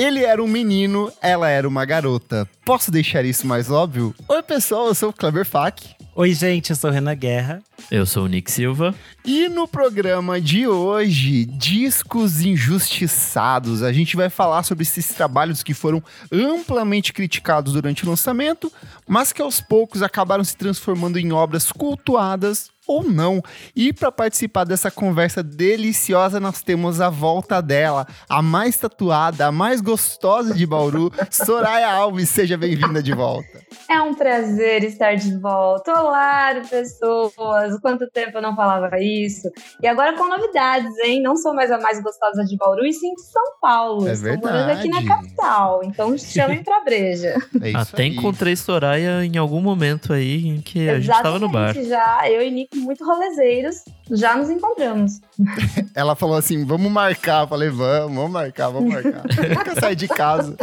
Ele era um menino, ela era uma garota. Posso deixar isso mais óbvio? Oi, pessoal, eu sou o Kleber Fak. Oi, gente, eu sou Renan Guerra. Eu sou o Nick Silva. E no programa de hoje, Discos Injustiçados, a gente vai falar sobre esses trabalhos que foram amplamente criticados durante o lançamento, mas que aos poucos acabaram se transformando em obras cultuadas ou não. E para participar dessa conversa deliciosa, nós temos a volta dela, a mais tatuada, a mais gostosa de Bauru, Soraya Alves. Seja bem-vinda de volta. É um prazer estar de volta. Olá, pessoas! Quanto tempo eu não falava isso? E agora com novidades, hein? Não sou mais a mais gostosa de Bauru, e sim de São Paulo. É Estou verdade. morando aqui na capital, então chamem pra breja. É Até aí. encontrei Soraya em algum momento aí em que a gente tava no bar. Exatamente, já eu e Nico, muito rolezeiros, já nos encontramos. Ela falou assim: vamos marcar. Eu falei, vamos, vamos marcar, vamos marcar. Nunca sai de casa.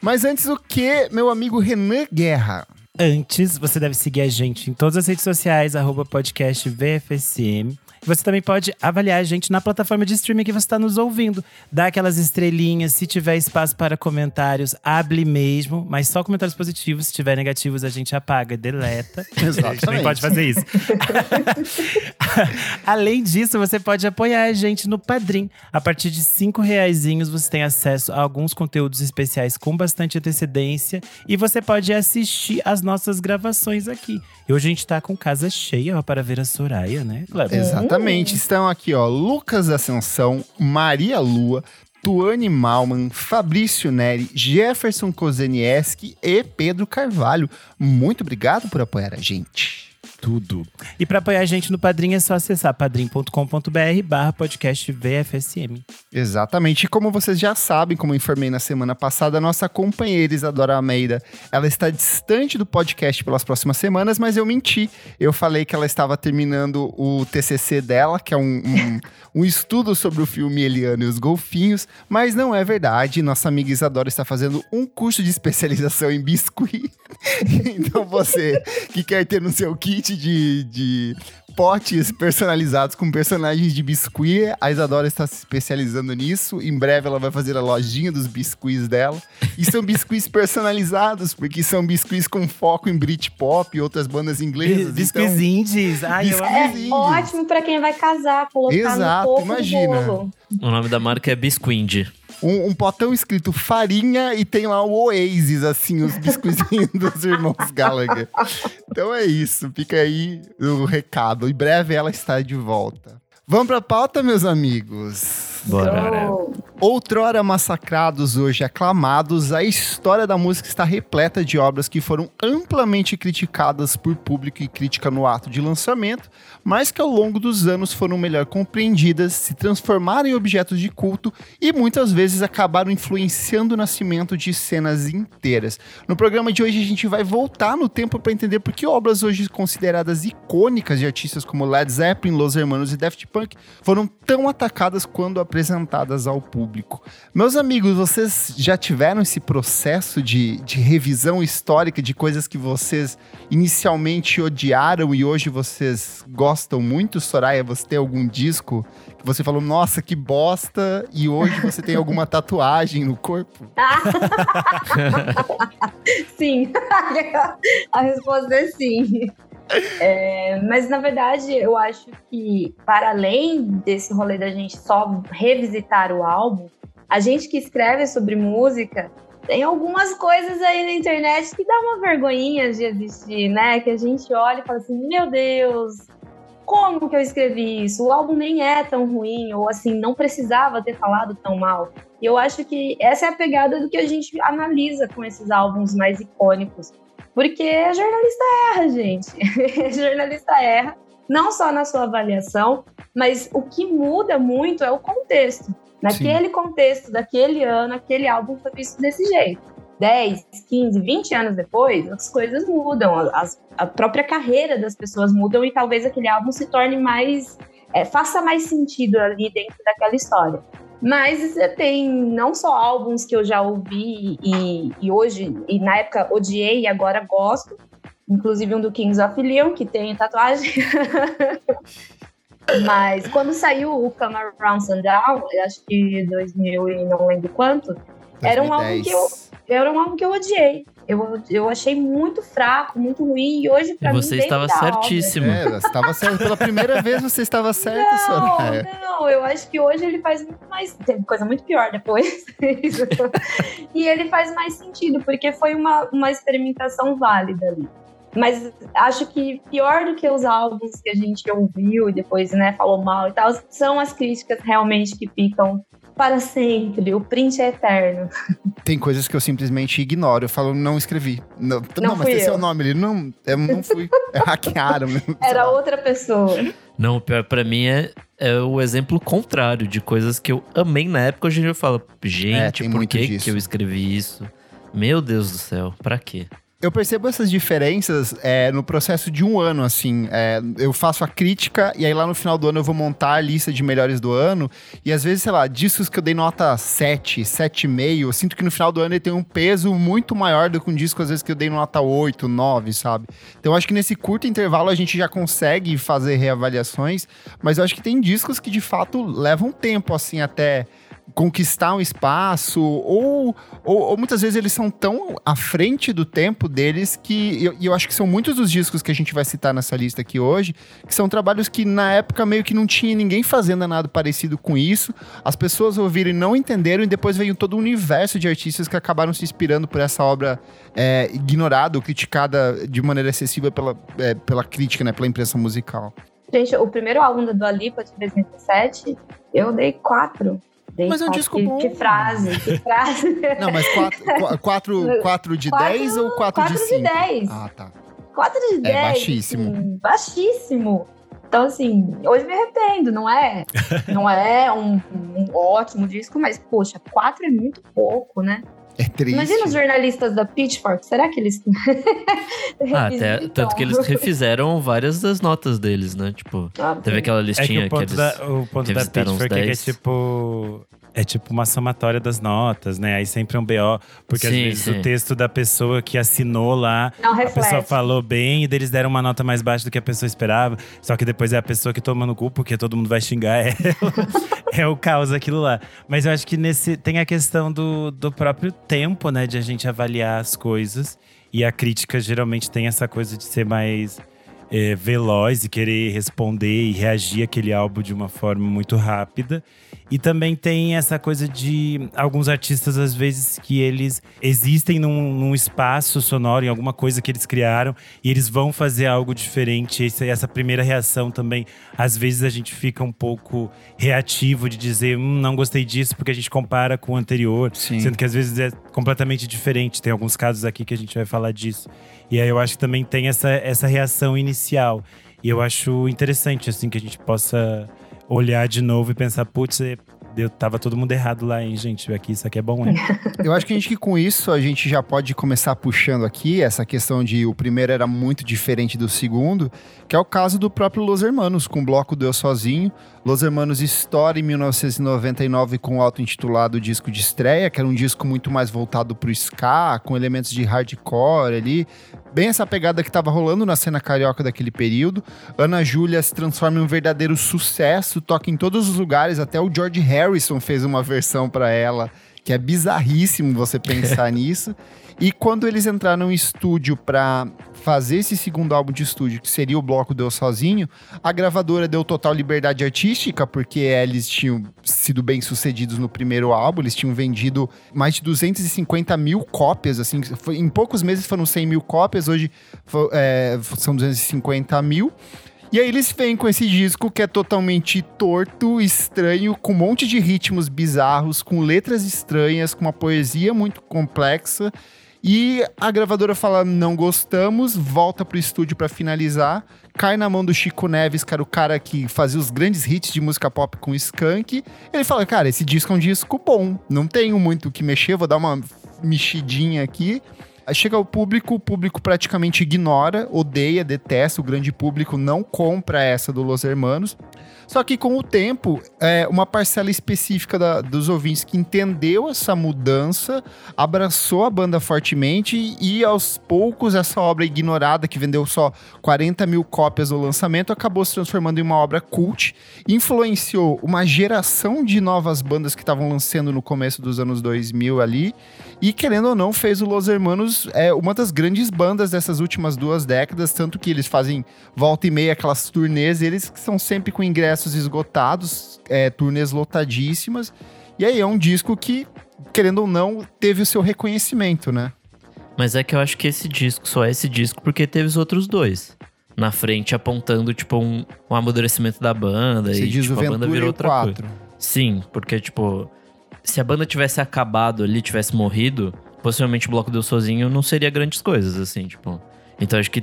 Mas antes o que, meu amigo Renan Guerra? Antes, você deve seguir a gente em todas as redes sociais, arroba podcast VFSM. Você também pode avaliar a gente na plataforma de streaming que você está nos ouvindo. Dá aquelas estrelinhas, se tiver espaço para comentários, hable mesmo, mas só comentários positivos. Se tiver negativos, a gente apaga, deleta. A gente também Exatamente. pode fazer isso. Além disso, você pode apoiar a gente no Padrim. A partir de cinco reaisinhos, você tem acesso a alguns conteúdos especiais com bastante antecedência. E você pode assistir as nossas gravações aqui. E hoje a gente tá com casa cheia ó, para ver a Soraya, né, Kleber? Exatamente. Estão aqui, ó, Lucas Ascensão, Maria Lua, Tuane Malman, Fabrício Neri, Jefferson Kozenieski e Pedro Carvalho. Muito obrigado por apoiar a gente. Tudo. E para apoiar a gente no Padrim é só acessar padrim.com.br barra podcast VFSM. Exatamente. E como vocês já sabem, como eu informei na semana passada, a nossa companheira Isadora Almeida, ela está distante do podcast pelas próximas semanas, mas eu menti. Eu falei que ela estava terminando o TCC dela, que é um, um, um estudo sobre o filme Eliana e os Golfinhos, mas não é verdade. Nossa amiga Isadora está fazendo um curso de especialização em biscuit. então você que quer ter no seu kit de, de potes personalizados com personagens de biscuit. A Isadora está se especializando nisso. Em breve ela vai fazer a lojinha dos biscuits dela. E são biscuits personalizados, porque são biscuits com foco em Britpop e outras bandas inglesas. Biscuits então, indies. Ai, Biscuits. É indies. ótimo pra quem vai casar, colocar Exato, no topo imagina. do bolo. O nome da marca é Bisquind. Um, um potão escrito farinha e tem lá o Oasis, assim, os biscoizinhos dos irmãos Gallagher. Então é isso, fica aí o recado. Em breve ela está de volta. Vamos pra pauta, meus amigos. Bora. Oh, Outrora massacrados, hoje aclamados, a história da música está repleta de obras que foram amplamente criticadas por público e crítica no ato de lançamento, mas que ao longo dos anos foram melhor compreendidas, se transformaram em objetos de culto e muitas vezes acabaram influenciando o nascimento de cenas inteiras. No programa de hoje a gente vai voltar no tempo para entender por que obras hoje consideradas icônicas de artistas como Led Zeppelin, Los Hermanos e Daft Punk foram tão atacadas quando apresentadas ao público. Meus amigos, vocês já tiveram esse processo de, de revisão histórica de coisas que vocês inicialmente odiaram e hoje vocês gostam muito? Soraya, você tem algum disco que você falou, nossa, que bosta, e hoje você tem alguma tatuagem no corpo? Sim, a resposta é sim. É, mas na verdade, eu acho que para além desse rolê da gente só revisitar o álbum, a gente que escreve sobre música tem algumas coisas aí na internet que dá uma vergonhinha de existir, né? Que a gente olha e fala assim: meu Deus, como que eu escrevi isso? O álbum nem é tão ruim, ou assim, não precisava ter falado tão mal. E eu acho que essa é a pegada do que a gente analisa com esses álbuns mais icônicos. Porque jornalista erra, gente. jornalista erra, não só na sua avaliação, mas o que muda muito é o contexto. Naquele Sim. contexto, daquele ano, aquele álbum foi visto desse jeito. 10, 15, 20 anos depois, as coisas mudam, as, a própria carreira das pessoas mudam e talvez aquele álbum se torne mais. É, faça mais sentido ali dentro daquela história. Mas tem não só álbuns que eu já ouvi e, e, hoje, e na época odiei e agora gosto, inclusive um do Kings of Leon, que tem tatuagem. Mas quando saiu o Come Around Sundown, eu acho que 2000 e não lembro quanto, era um álbum que eu, era um álbum que eu odiei. Eu, eu achei muito fraco, muito ruim, e hoje pra E mim você veio estava certíssimo. É, você estava certo. Pela primeira vez você estava certa, Não, Soraya. não, eu acho que hoje ele faz muito mais. Teve coisa muito pior depois. e ele faz mais sentido, porque foi uma, uma experimentação válida ali. Mas acho que pior do que os álbuns que a gente ouviu e depois né, falou mal e tal, são as críticas realmente que ficam para sempre. O print é eterno. Tem coisas que eu simplesmente ignoro. Eu falo, não escrevi. Não, não, mas fui esse é o nome. Ele não, eu não fui. É, hackearam. Era outra pessoa. Não, o pior pra mim é, é o exemplo contrário de coisas que eu amei na época. Hoje em dia eu falo, É, gente, tem por que, disso. que eu escrevi isso? Meu Deus do céu, pra quê? Eu percebo essas diferenças é, no processo de um ano, assim. É, eu faço a crítica e aí lá no final do ano eu vou montar a lista de melhores do ano. E às vezes, sei lá, discos que eu dei nota 7, 7,5, eu sinto que no final do ano ele tem um peso muito maior do que um disco, às vezes, que eu dei nota 8, 9, sabe? Então acho que nesse curto intervalo a gente já consegue fazer reavaliações, mas eu acho que tem discos que de fato levam tempo, assim, até conquistar um espaço, ou, ou, ou muitas vezes eles são tão à frente do tempo deles que. E eu, eu acho que são muitos dos discos que a gente vai citar nessa lista aqui hoje, que são trabalhos que na época meio que não tinha ninguém fazendo nada parecido com isso. As pessoas ouviram e não entenderam, e depois veio todo um universo de artistas que acabaram se inspirando por essa obra é, ignorada ou criticada de maneira excessiva pela, é, pela crítica, né? Pela imprensa musical. Gente, o primeiro álbum da Dua Lipa, de 2017, eu dei quatro. Dei Mas é um disco que, bom. Que frase, que frase. Não, mas 4 quatro, quatro de 10 ou 4 de 5? de 10. Ah, tá. 4 de 10. baixíssimo. assim, baixíssimo. Então, assim, hoje me arrependo, não é? Não é um, um ótimo disco, mas, poxa, 4 é muito pouco, né? É triste. Imagina os jornalistas da Pitchfork, será que eles. Ah, até, tanto que eles refizeram várias das notas deles, né? Tipo, Ah, teve aquela É que listinha o ponto, eles... da, o ponto da Pitchfork é que é 10. tipo. É tipo uma somatória das notas, né? Aí sempre é um BO. Porque às Sim, vezes sim. o texto da pessoa que assinou lá Não A pessoa reflete. falou bem e deles deram uma nota mais baixa do que a pessoa esperava. Só que depois é a pessoa que toma no cu, porque todo mundo vai xingar ela. é o caos aquilo lá. Mas eu acho que nesse tem a questão do, do próprio tempo, né? De a gente avaliar as coisas. E a crítica geralmente tem essa coisa de ser mais é, veloz e querer responder e reagir àquele álbum de uma forma muito rápida. E também tem essa coisa de alguns artistas, às vezes, que eles existem num, num espaço sonoro, em alguma coisa que eles criaram, e eles vão fazer algo diferente. Esse- essa primeira reação também, às vezes a gente fica um pouco reativo de dizer, hum, não gostei disso, porque a gente compara com o anterior. Sim. Sendo que às vezes é completamente diferente. Tem alguns casos aqui que a gente vai falar disso. E aí eu acho que também tem essa, essa reação inicial. E eu acho interessante, assim, que a gente possa olhar de novo e pensar, putz, é, deu, tava todo mundo errado lá, hein, gente? Aqui, isso aqui é bom, hein? Eu acho que a gente que com isso a gente já pode começar puxando aqui essa questão de o primeiro era muito diferente do segundo, que é o caso do próprio Los Hermanos, com o bloco do Eu Sozinho. Los Hermanos estoura em 1999 com o auto-intitulado disco de estreia, que era um disco muito mais voltado pro ska, com elementos de hardcore ali. Bem essa pegada que tava rolando na cena carioca daquele período. Ana Júlia se transforma em um verdadeiro sucesso, toca em todos os lugares, até o George Harrison fez uma versão para ela, que é bizarríssimo você pensar nisso. E quando eles entraram em estúdio para fazer esse segundo álbum de estúdio, que seria o bloco Deu Sozinho, a gravadora deu total liberdade artística, porque eles tinham sido bem sucedidos no primeiro álbum, eles tinham vendido mais de 250 mil cópias, assim, foi- em poucos meses foram 100 mil cópias, hoje fo- é, são 250 mil. E aí eles vêm com esse disco que é totalmente torto, estranho, com um monte de ritmos bizarros, com letras estranhas, com uma poesia muito complexa. E a gravadora fala: não gostamos, volta pro estúdio pra finalizar. Cai na mão do Chico Neves, era o cara que fazia os grandes hits de música pop com Skank. Ele fala: cara, esse disco é um disco bom, não tenho muito o que mexer, vou dar uma mexidinha aqui. Aí chega o público, o público praticamente ignora, odeia, detesta, o grande público não compra essa do Los Hermanos. Só que com o tempo, é, uma parcela específica da, dos ouvintes que entendeu essa mudança, abraçou a banda fortemente e aos poucos essa obra ignorada, que vendeu só 40 mil cópias no lançamento, acabou se transformando em uma obra cult, influenciou uma geração de novas bandas que estavam lançando no começo dos anos 2000 ali, e querendo ou não, fez o Los Hermanos é, uma das grandes bandas dessas últimas duas décadas, tanto que eles fazem volta e meia aquelas turnês, eles que são sempre com ingressos esgotados, é, turnês lotadíssimas. E aí é um disco que, querendo ou não, teve o seu reconhecimento, né? Mas é que eu acho que esse disco só é esse disco porque teve os outros dois. Na frente, apontando, tipo, um, um amadurecimento da banda. Você e, diz tipo, o a banda virou outra 4. coisa. Sim, porque, tipo, se a banda tivesse acabado ali, tivesse morrido, possivelmente o Bloco Deu Sozinho não seria grandes coisas, assim, tipo. Então acho que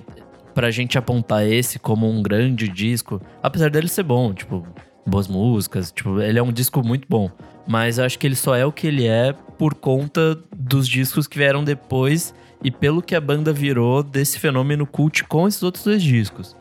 pra gente apontar esse como um grande disco, apesar dele ser bom, tipo, boas músicas, tipo, ele é um disco muito bom. Mas eu acho que ele só é o que ele é por conta dos discos que vieram depois e pelo que a banda virou desse fenômeno cult com esses outros dois discos.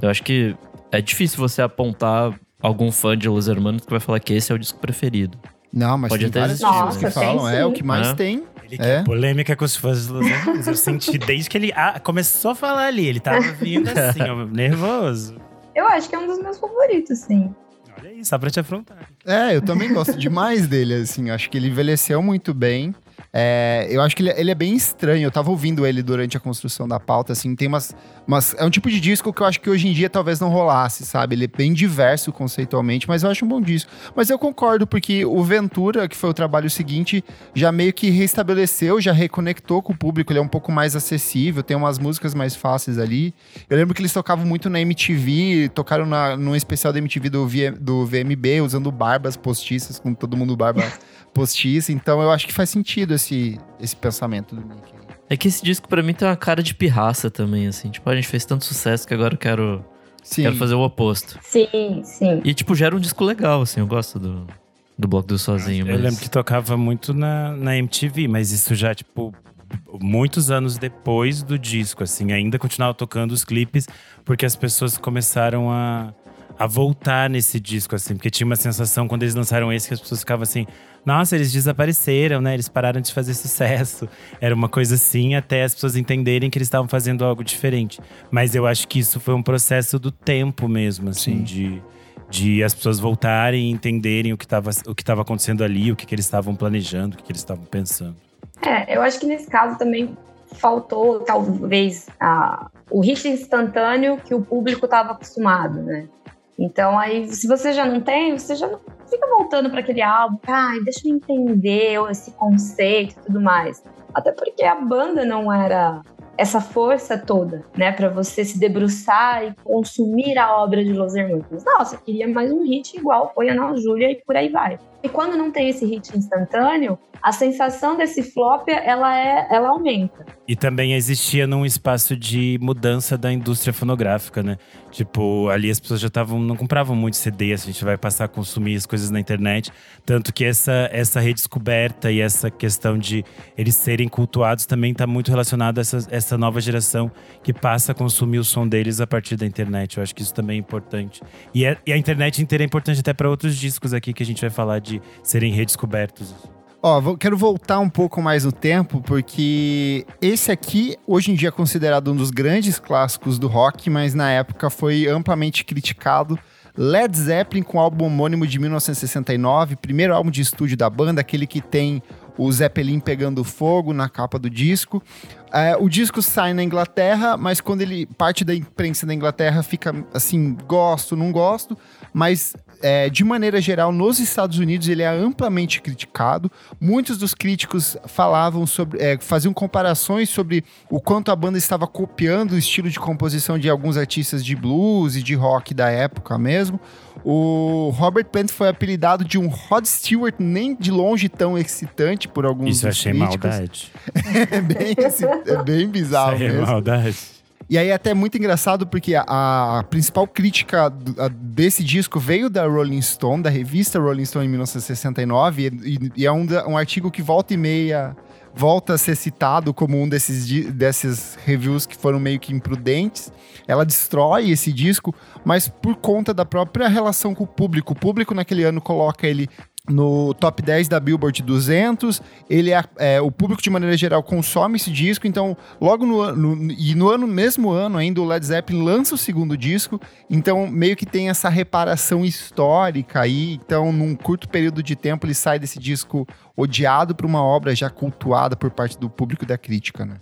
Eu acho que é difícil você apontar algum fã de Los Hermanos que vai falar que esse é o disco preferido. Não, mas Pode tem existir, pessoas que tem falam, é o que mais É. tem. Ele É. quer polêmica com os fãs dos Los Angeles. Eu senti desde que ele ah, começou a falar ali. Ele tava vindo assim, ó, nervoso. Eu acho que é um dos meus favoritos, sim. Olha aí, só pra te afrontar. É, eu também gosto demais dele, assim. Acho que ele envelheceu muito bem. É, eu acho que ele, ele é bem estranho. Eu tava ouvindo ele durante a construção da pauta, assim. Tem umas, umas. É um tipo de disco que eu acho que hoje em dia talvez não rolasse, sabe? Ele é bem diverso conceitualmente, mas eu acho um bom disco. Mas eu concordo, porque o Ventura, que foi o trabalho seguinte, já meio que restabeleceu, já reconectou com o público. Ele é um pouco mais acessível, tem umas músicas mais fáceis ali. Eu lembro que eles tocavam muito na MTV, tocaram na, num especial da MTV do, V- do VMB, usando barbas postiças, com todo mundo barba postiça. Então eu acho que faz sentido esse, esse pensamento do Nick. aí. É que esse disco pra mim tem uma cara de pirraça também, assim. Tipo, a gente fez tanto sucesso que agora eu quero, Sim. quero fazer o oposto. Sim, sim. E, tipo, gera um disco legal, assim. Eu gosto do, do Bloco do Sozinho. Eu mas... lembro que tocava muito na, na MTV, mas isso já, tipo, muitos anos depois do disco, assim. Ainda continuava tocando os clipes, porque as pessoas começaram a, a voltar nesse disco, assim. Porque tinha uma sensação, quando eles lançaram esse, que as pessoas ficavam assim… Nossa, eles desapareceram, né? Eles pararam de fazer sucesso. Era uma coisa assim, até as pessoas entenderem que eles estavam fazendo algo diferente. Mas eu acho que isso foi um processo do tempo mesmo, assim, Sim. de, de as pessoas voltarem e entenderem o que estava o que tava acontecendo ali, o que, que eles estavam planejando, o que, que eles estavam pensando. É, eu acho que nesse caso também faltou, talvez, a, o hit instantâneo que o público estava acostumado, né? Então, aí, se você já não tem, você já fica voltando para aquele álbum, ai, deixa eu entender esse conceito e tudo mais. Até porque a banda não era essa força toda, né, para você se debruçar e consumir a obra de Los Hermanos. Nossa, eu queria mais um hit igual foi Ana Júlia e por aí vai. E quando não tem esse hit instantâneo, a sensação desse flop, ela é, ela aumenta. E também existia num espaço de mudança da indústria fonográfica, né? Tipo, ali as pessoas já estavam, não compravam muito CD, a gente vai passar a consumir as coisas na internet. Tanto que essa, essa redescoberta e essa questão de eles serem cultuados também está muito relacionado a essa, essa nova geração que passa a consumir o som deles a partir da internet. Eu acho que isso também é importante. E, é- e a internet inteira é importante até para outros discos aqui que a gente vai falar de serem redescobertos. Ó, vou- quero voltar um pouco mais no tempo, porque esse aqui, hoje em dia, é considerado um dos grandes clássicos do rock, mas na época foi amplamente criticado. Led Zeppelin com o álbum homônimo de 1969, primeiro álbum de estúdio da banda, aquele que tem o Zeppelin pegando fogo na capa do disco. É, o disco sai na Inglaterra, mas quando ele parte da imprensa da Inglaterra fica assim, gosto, não gosto, mas é, de maneira geral, nos Estados Unidos ele é amplamente criticado. Muitos dos críticos falavam sobre, é, faziam comparações sobre o quanto a banda estava copiando o estilo de composição de alguns artistas de blues e de rock da época mesmo. O Robert Plant foi apelidado de um Rod Stewart nem de longe tão excitante por alguns Isso dos achei críticos. maldade. É bem, é bem bizarro Isso é mesmo. maldade. E aí é até muito engraçado porque a, a principal crítica do- a- desse disco veio da Rolling Stone, da revista Rolling Stone em 1969, e, e- é um, um artigo que volta e meia volta a ser citado como um desses, desses reviews que foram meio que imprudentes. Ela destrói esse disco, mas por conta da própria relação com o público. O público naquele ano coloca ele no top 10 da Billboard 200. Ele é, é, o público de maneira geral consome esse disco, então logo no, no, e no ano mesmo ano ainda o Led Zeppelin lança o segundo disco, então meio que tem essa reparação histórica aí, então num curto período de tempo ele sai desse disco odiado para uma obra já cultuada por parte do público e da crítica, né?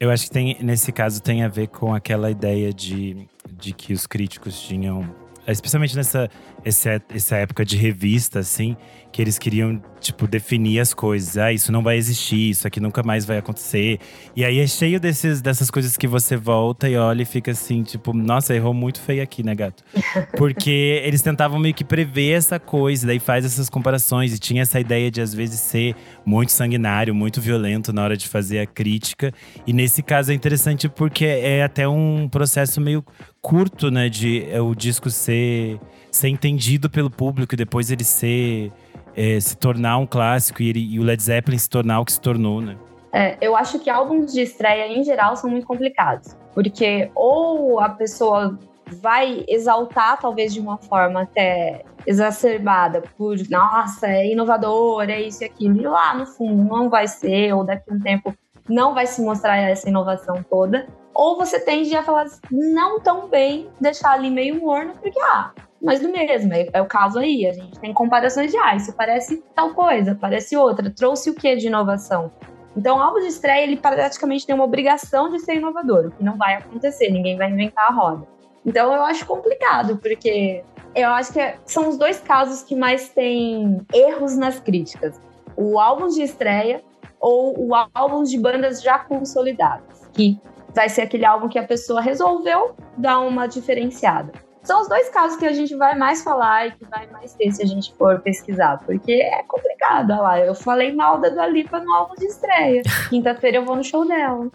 Eu acho que tem, nesse caso tem a ver com aquela ideia de, de que os críticos tinham especialmente nessa essa, essa época de revista, assim, que eles queriam, tipo, definir as coisas. Ah, isso não vai existir, isso aqui nunca mais vai acontecer. E aí é cheio desses, dessas coisas que você volta e olha e fica assim, tipo, nossa, errou muito feio aqui, né, gato? Porque eles tentavam meio que prever essa coisa, daí faz essas comparações. E tinha essa ideia de, às vezes, ser muito sanguinário, muito violento na hora de fazer a crítica. E nesse caso é interessante porque é até um processo meio curto, né, de é, o disco ser ser entendido pelo público e depois ele ser é, se tornar um clássico e, ele, e, o Led Zeppelin se tornar o que se tornou, né? É, eu acho que álbuns de estreia em geral são muito complicados, porque ou a pessoa vai exaltar talvez de uma forma até exacerbada por nossa, é inovador, é isso e aquilo, e lá no fundo não vai ser, ou daqui a um tempo não vai se mostrar essa inovação toda, ou você tende a falar não tão bem, deixar ali meio morno, porque ah, mas do mesmo. É, é, o caso aí. A gente tem comparações de, ah, isso parece tal coisa, parece outra. Trouxe o que de inovação? Então, o álbum de estreia, ele praticamente tem uma obrigação de ser inovador, o que não vai acontecer, ninguém vai inventar a roda. Então, eu acho complicado, porque eu acho que são os dois casos que mais têm erros nas críticas. O álbum de estreia ou o álbum de bandas já consolidadas, que vai ser aquele álbum que a pessoa resolveu dar uma diferenciada. São os dois casos que a gente vai mais falar e que vai mais ter se a gente for pesquisar, porque é complicado. Olha lá, eu falei mal da Dua Lipa no álbum de estreia. Quinta-feira eu vou no show dela.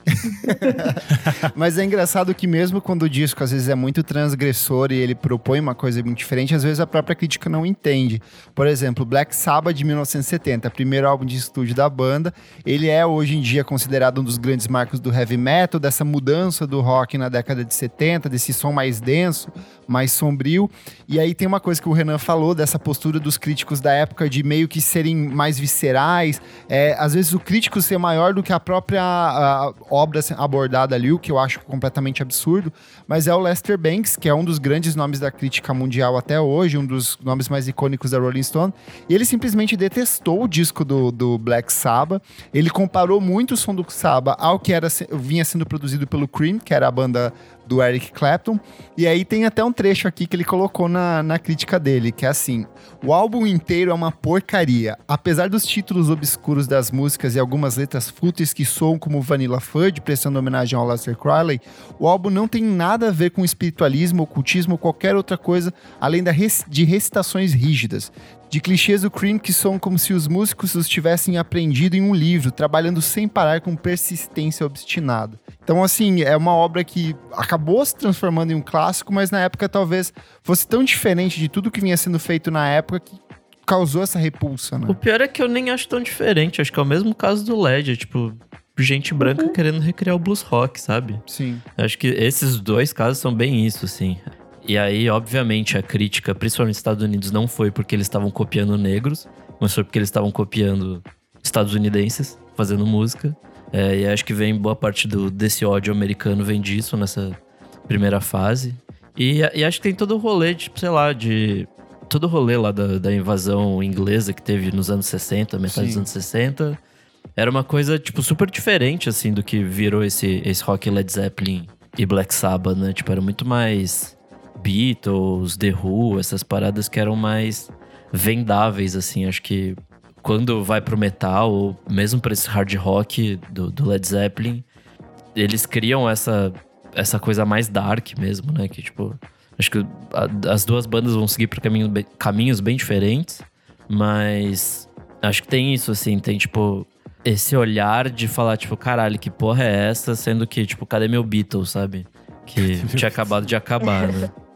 Mas é engraçado que mesmo quando o disco às vezes é muito transgressor e ele propõe uma coisa muito diferente, às vezes a própria crítica não entende. Por exemplo, Black Sabbath de 1970, primeiro álbum de estúdio da banda, ele é hoje em dia considerado um dos grandes marcos do heavy metal, dessa mudança do rock na década de 70, desse som mais denso, mais sombrio. E aí tem uma coisa que o Renan falou dessa postura dos críticos da época de meio que serem mais viscerais. É, às vezes o crítico ser maior do que a própria a, obra abordada ali, o que eu acho completamente absurdo. Mas é o Lester Banks, que é um dos grandes nomes da crítica mundial até hoje, um dos nomes mais icônicos da Rolling Stone. E ele simplesmente detestou o disco do, do Black Sabbath. Ele comparou muito o som do Sabbath ao que era, vinha sendo produzido pelo Cream, que era a banda do Eric Clapton. E aí tem até um trecho aqui que ele colocou na, na crítica dele, que é assim: o álbum inteiro é uma porcaria. Apesar dos títulos obscuros das músicas e algumas letras fúteis que soam como Vanilla Fudge, prestando homenagem ao Lester Crowley, o álbum não tem nada a ver com espiritualismo, ocultismo ou qualquer outra coisa além da de recitações rígidas de clichês do Cream que são como se os músicos os tivessem aprendido em um livro, trabalhando sem parar com persistência obstinada. Então, assim, é uma obra que acabou se transformando em um clássico, mas na época talvez fosse tão diferente de tudo que vinha sendo feito na época que causou essa repulsa, né? O pior é que eu nem acho tão diferente, acho que é o mesmo caso do LED, tipo, gente branca uhum. querendo recriar o blues rock, sabe? Sim. Acho que esses dois casos são bem isso, assim. E aí, obviamente, a crítica, principalmente nos Estados Unidos, não foi porque eles estavam copiando negros, mas foi porque eles estavam copiando estadunidenses fazendo música. É, e acho que vem boa parte do, desse ódio americano vem disso nessa primeira fase. E, e acho que tem todo o rolê, tipo, sei lá, de. Todo o rolê lá da, da invasão inglesa que teve nos anos 60, metade Sim. dos anos 60. Era uma coisa, tipo, super diferente, assim, do que virou esse, esse rock Led Zeppelin e Black Sabbath, né? Tipo, era muito mais Beatles, The Who, essas paradas que eram mais vendáveis, assim. Acho que quando vai pro metal, ou mesmo pra esse hard rock do, do Led Zeppelin, eles criam essa, essa coisa mais dark mesmo, né? Que, tipo, acho que a, as duas bandas vão seguir por caminho, caminhos bem diferentes, mas acho que tem isso, assim, tem, tipo, esse olhar de falar, tipo, caralho, que porra é essa? Sendo que, tipo, cadê meu Beatles, sabe? Que tinha acabado de acabar, né?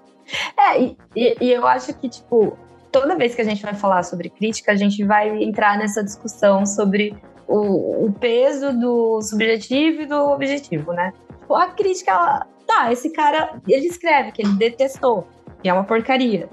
É, e, e, eu acho que, tipo, toda vez que a gente vai falar sobre crítica, a gente vai entrar nessa discussão sobre o, o, peso do subjetivo e do objetivo, né? Tipo, a crítica, ela, tá, esse cara, ele escreve que ele detestou, que é uma porcaria.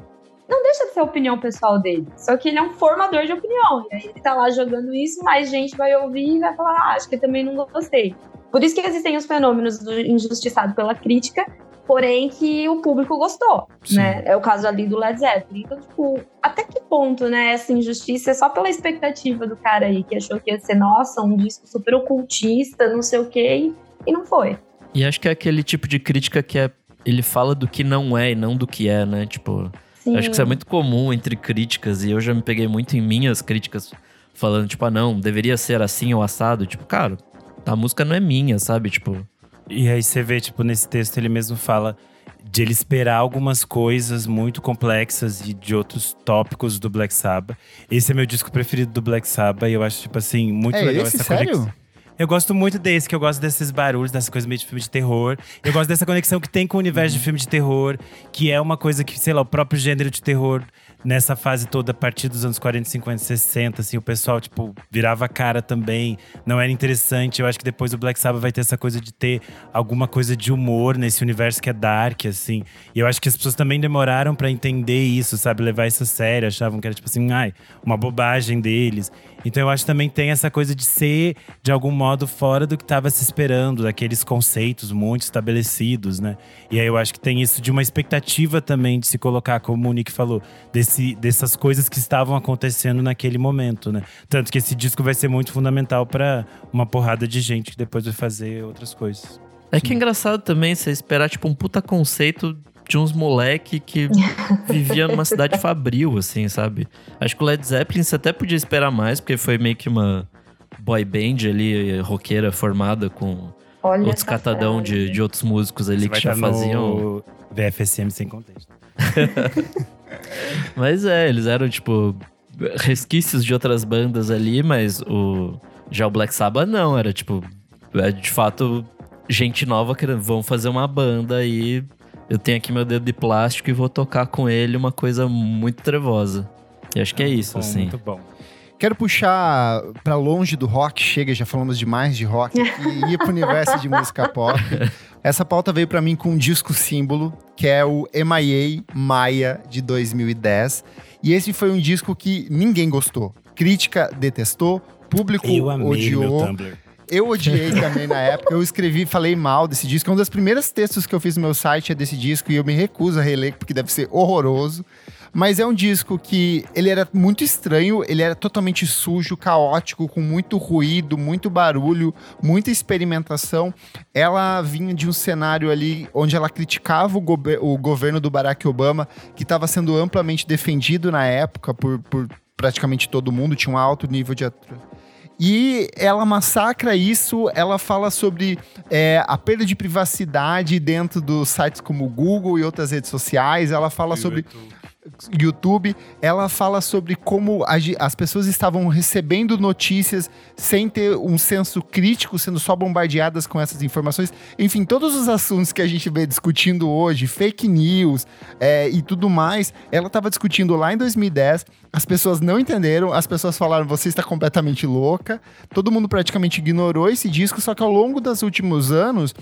Não deixa de ser a opinião pessoal dele. Só que ele é um formador de opinião. E aí ele tá lá jogando isso, mais gente vai ouvir e vai falar, ah, acho que também não gostei. Por isso que existem os fenômenos do injustiçado pela crítica, porém que o público gostou, Sim. né? É o caso ali do Led Zeppelin. Então, tipo, até que ponto, né, essa injustiça é só pela expectativa do cara aí, que achou que ia ser, nossa, um disco super ocultista, não sei o quê, e não foi. E acho que é aquele tipo de crítica que é, ele fala do que não é e não do que é, né? Tipo, acho que isso é muito comum entre críticas, e eu já me peguei muito em minhas críticas falando, tipo, ah, não, deveria ser assim ou assado. Tipo, cara, a música não é minha, sabe? Tipo. E aí você vê, tipo, nesse texto ele mesmo fala de ele esperar algumas coisas muito complexas e de outros tópicos do Black Sabbath. Esse é meu disco preferido do Black Sabbath e eu acho, tipo assim, muito é legal esse, essa sério? conexão. Eu gosto muito desse, que eu gosto desses barulhos, dessas coisas meio de filme de terror. Eu gosto dessa conexão que tem com o universo de filme de terror, que é uma coisa que, sei lá, o próprio gênero de terror nessa fase toda, a partir dos anos 40, 50, 60, assim, o pessoal, tipo, virava cara também. Não era interessante. Eu acho que depois o Black Sabbath vai ter essa coisa de ter alguma coisa de humor nesse universo que é dark, assim. E eu acho que as pessoas também demoraram para entender isso, sabe? Levar isso a sério. Achavam que era, tipo assim, ai, uma bobagem deles. Então eu acho que também tem essa coisa de ser, de algum modo, fora do que estava se esperando, daqueles conceitos muito estabelecidos, né? E aí eu acho que tem isso de uma expectativa também de se colocar, como o Nick falou, desse, dessas coisas que estavam acontecendo naquele momento, né? Tanto que esse disco vai ser muito fundamental para uma porrada de gente que depois vai fazer outras coisas. É que é engraçado também você esperar, tipo, um puta conceito de uns moleque que vivia numa cidade fabril, assim, sabe? Acho que o Led Zeppelin você até podia esperar mais, porque foi meio que uma boy band ali, roqueira formada com Olha outros catadão de, de outros músicos ali você que já faziam. VFSM sem contexto. mas é, eles eram, tipo, resquícios de outras bandas ali, mas o. Já o Black Sabbath não, era tipo, é de fato, gente nova querendo, vão fazer uma banda e eu tenho aqui meu dedo de plástico e vou tocar com ele uma coisa muito trevosa. E acho que é isso, bom, assim. Muito bom. Quero puxar para longe do rock, chega, já falamos demais de rock e ir pro universo de música pop. Essa pauta veio para mim com um disco símbolo, que é o MIA Maia de 2010. E esse foi um disco que ninguém gostou. Crítica detestou, público Eu amei odiou. Meu Tumblr. Eu odiei também na época. Eu escrevi, falei mal desse disco. Um dos primeiros textos que eu fiz no meu site é desse disco e eu me recuso a reler porque deve ser horroroso. Mas é um disco que ele era muito estranho, ele era totalmente sujo, caótico, com muito ruído, muito barulho, muita experimentação. Ela vinha de um cenário ali onde ela criticava o, go o governo do Barack Obama, que estava sendo amplamente defendido na época por, por praticamente todo mundo, tinha um alto nível de e ela massacra isso, ela fala sobre é, a perda de privacidade dentro dos sites como o Google e outras redes sociais, ela fala sobre. YouTube, ela fala sobre como as pessoas estavam recebendo notícias sem ter um senso crítico, sendo só bombardeadas com essas informações. Enfim, todos os assuntos que a gente vê discutindo hoje, fake news é, e tudo mais, ela estava discutindo lá em 2010. As pessoas não entenderam, as pessoas falaram: você está completamente louca. Todo mundo praticamente ignorou esse disco, só que ao longo dos últimos anos,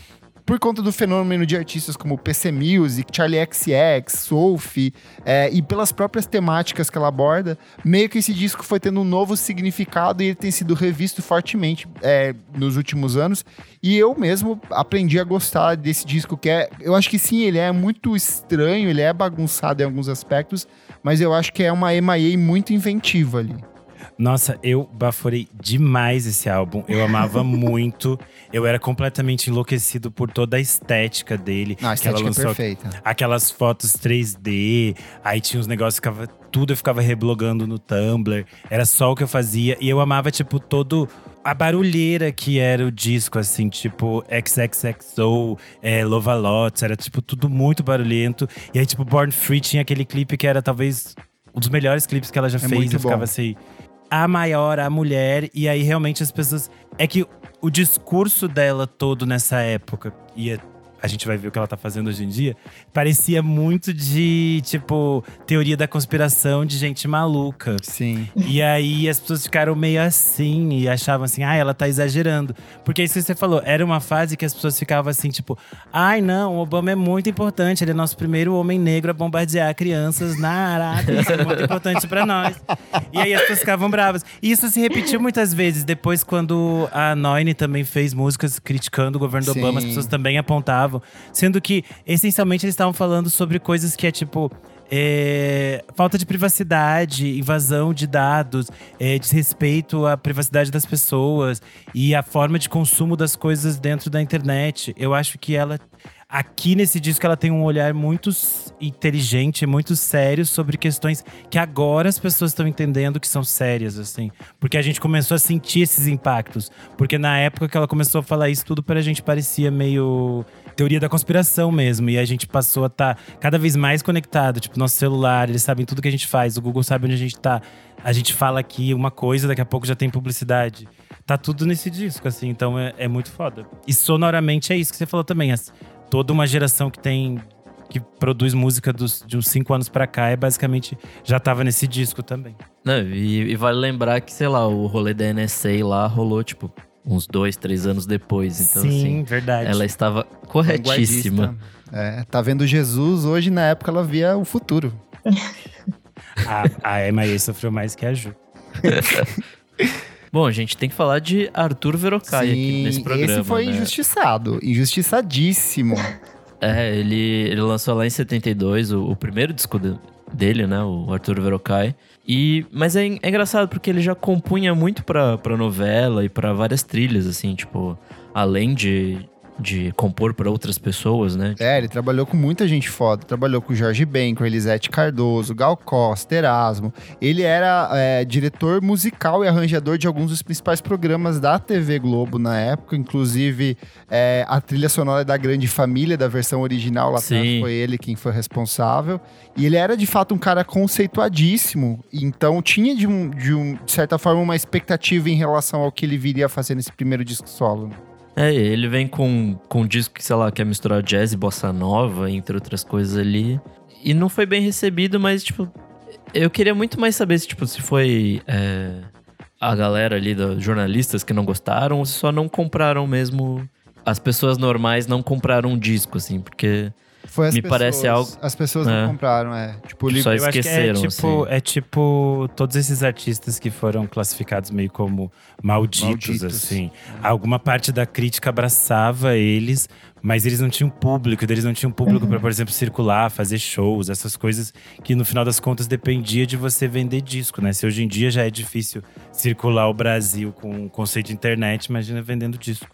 por conta do fenômeno de artistas como PC Music, Charlie XX, Sophie, é, e pelas próprias temáticas que ela aborda, meio que esse disco foi tendo um novo significado e ele tem sido revisto fortemente é, nos últimos anos. E eu mesmo aprendi a gostar desse disco, que é. Eu acho que sim, ele é muito estranho, ele é bagunçado em alguns aspectos, mas eu acho que é uma MIA muito inventiva ali. Nossa, eu baforei demais esse álbum. Eu amava muito. Eu era completamente enlouquecido por toda a estética dele. Não, a estética é perfeita. Aquelas fotos 3D, aí tinha uns negócios, ficava, tudo eu ficava reblogando no Tumblr. Era só o que eu fazia. E eu amava, tipo, todo a barulheira que era o disco, assim, tipo XXXO, é, Lovalots, era tipo tudo muito barulhento. E aí, tipo, Born Free tinha aquele clipe que era talvez um dos melhores clipes que ela já é fez. Eu ficava assim, a maior, a mulher, e aí realmente as pessoas. É que o discurso dela todo nessa época ia a gente vai ver o que ela tá fazendo hoje em dia, parecia muito de, tipo, teoria da conspiração de gente maluca. Sim. E aí as pessoas ficaram meio assim e achavam assim, ah, ela tá exagerando. Porque isso que você falou, era uma fase que as pessoas ficavam assim, tipo, ai não, o Obama é muito importante, ele é nosso primeiro homem negro a bombardear crianças na Arábia, isso é muito importante pra nós. E aí as pessoas ficavam bravas. E isso se repetiu muitas vezes. Depois, quando a Noine também fez músicas criticando o governo do Sim. Obama, as pessoas também apontavam. Sendo que, essencialmente, eles estavam falando sobre coisas que é tipo. é, falta de privacidade, invasão de dados, é, desrespeito à privacidade das pessoas e a forma de consumo das coisas dentro da internet. Eu acho que ela, aqui nesse disco, ela tem um olhar muito inteligente, muito sério sobre questões que agora as pessoas estão entendendo que são sérias, assim. Porque a gente começou a sentir esses impactos. Porque na época que ela começou a falar isso, tudo pra gente parecia meio teoria da conspiração mesmo. E a gente passou a estar cada vez mais conectado. Tipo, nosso celular, eles sabem tudo que a gente faz. O Google sabe onde a gente tá. A gente fala aqui uma coisa, daqui a pouco já tem publicidade. Tá tudo nesse disco, assim. Então é, é muito foda. E sonoramente é isso que você falou também. as- toda uma geração que tem. Que produz música dos, de uns cinco anos pra cá, é basicamente. Já tava nesse disco também. Não, e, e vale lembrar que, sei lá, o rolê da NSA lá rolou, tipo, uns dois, três anos depois. Então, Sim, assim, verdade. ela estava corretíssima. É, tá vendo Jesus, hoje na época ela via o futuro. A, a Emma sofreu mais que a Ju. Bom, a gente tem que falar de Arthur Verocai aqui nesse programa. esse foi né? injustiçado, injustiçadíssimo. É, ele, ele lançou lá em 72 o, o primeiro disco de- dele, né? O Arthur Verocai. E, mas é, é engraçado porque ele já compunha muito pra, pra novela e pra várias trilhas, assim, tipo, além de, de compor pra outras pessoas, né? É, ele trabalhou com muita gente foda. Trabalhou com Jorge Ben, com Elisete Cardoso, Gal Costa, Erasmo. Ele era é, diretor musical e arranjador de alguns dos principais programas da TV Globo na época. Inclusive, é, a trilha sonora da Grande Família, da versão original lá atrás, foi ele quem foi responsável. E ele era, de fato, um cara conceituadíssimo. Então, tinha, de, um, de, um, de certa forma, uma expectativa em relação ao que ele viria a fazer nesse primeiro disco solo. É, ele vem com, com um disco que, sei lá, quer misturar jazz e bossa nova, entre outras coisas ali. E não foi bem recebido, mas, tipo, eu queria muito mais saber se, tipo, se foi é, a galera ali, dos jornalistas que não gostaram, ou se só não compraram mesmo. As pessoas normais não compraram um disco, assim, porque Foi as Me pessoas, parece algo- As pessoas É. não compraram, é. Tipo, o livro só Eu acho que é esqueceram, tipo, assim. é tipo todos esses artistas que foram classificados meio como malditos, Malditos. assim. Alguma parte da crítica abraçava eles, mas eles não tinham público, eles não tinham público pra, por exemplo, circular, fazer shows, essas coisas que no final das contas dependia de você vender disco, né? Se hoje em dia já é difícil circular o Brasil com o conceito de internet, imagina vendendo disco.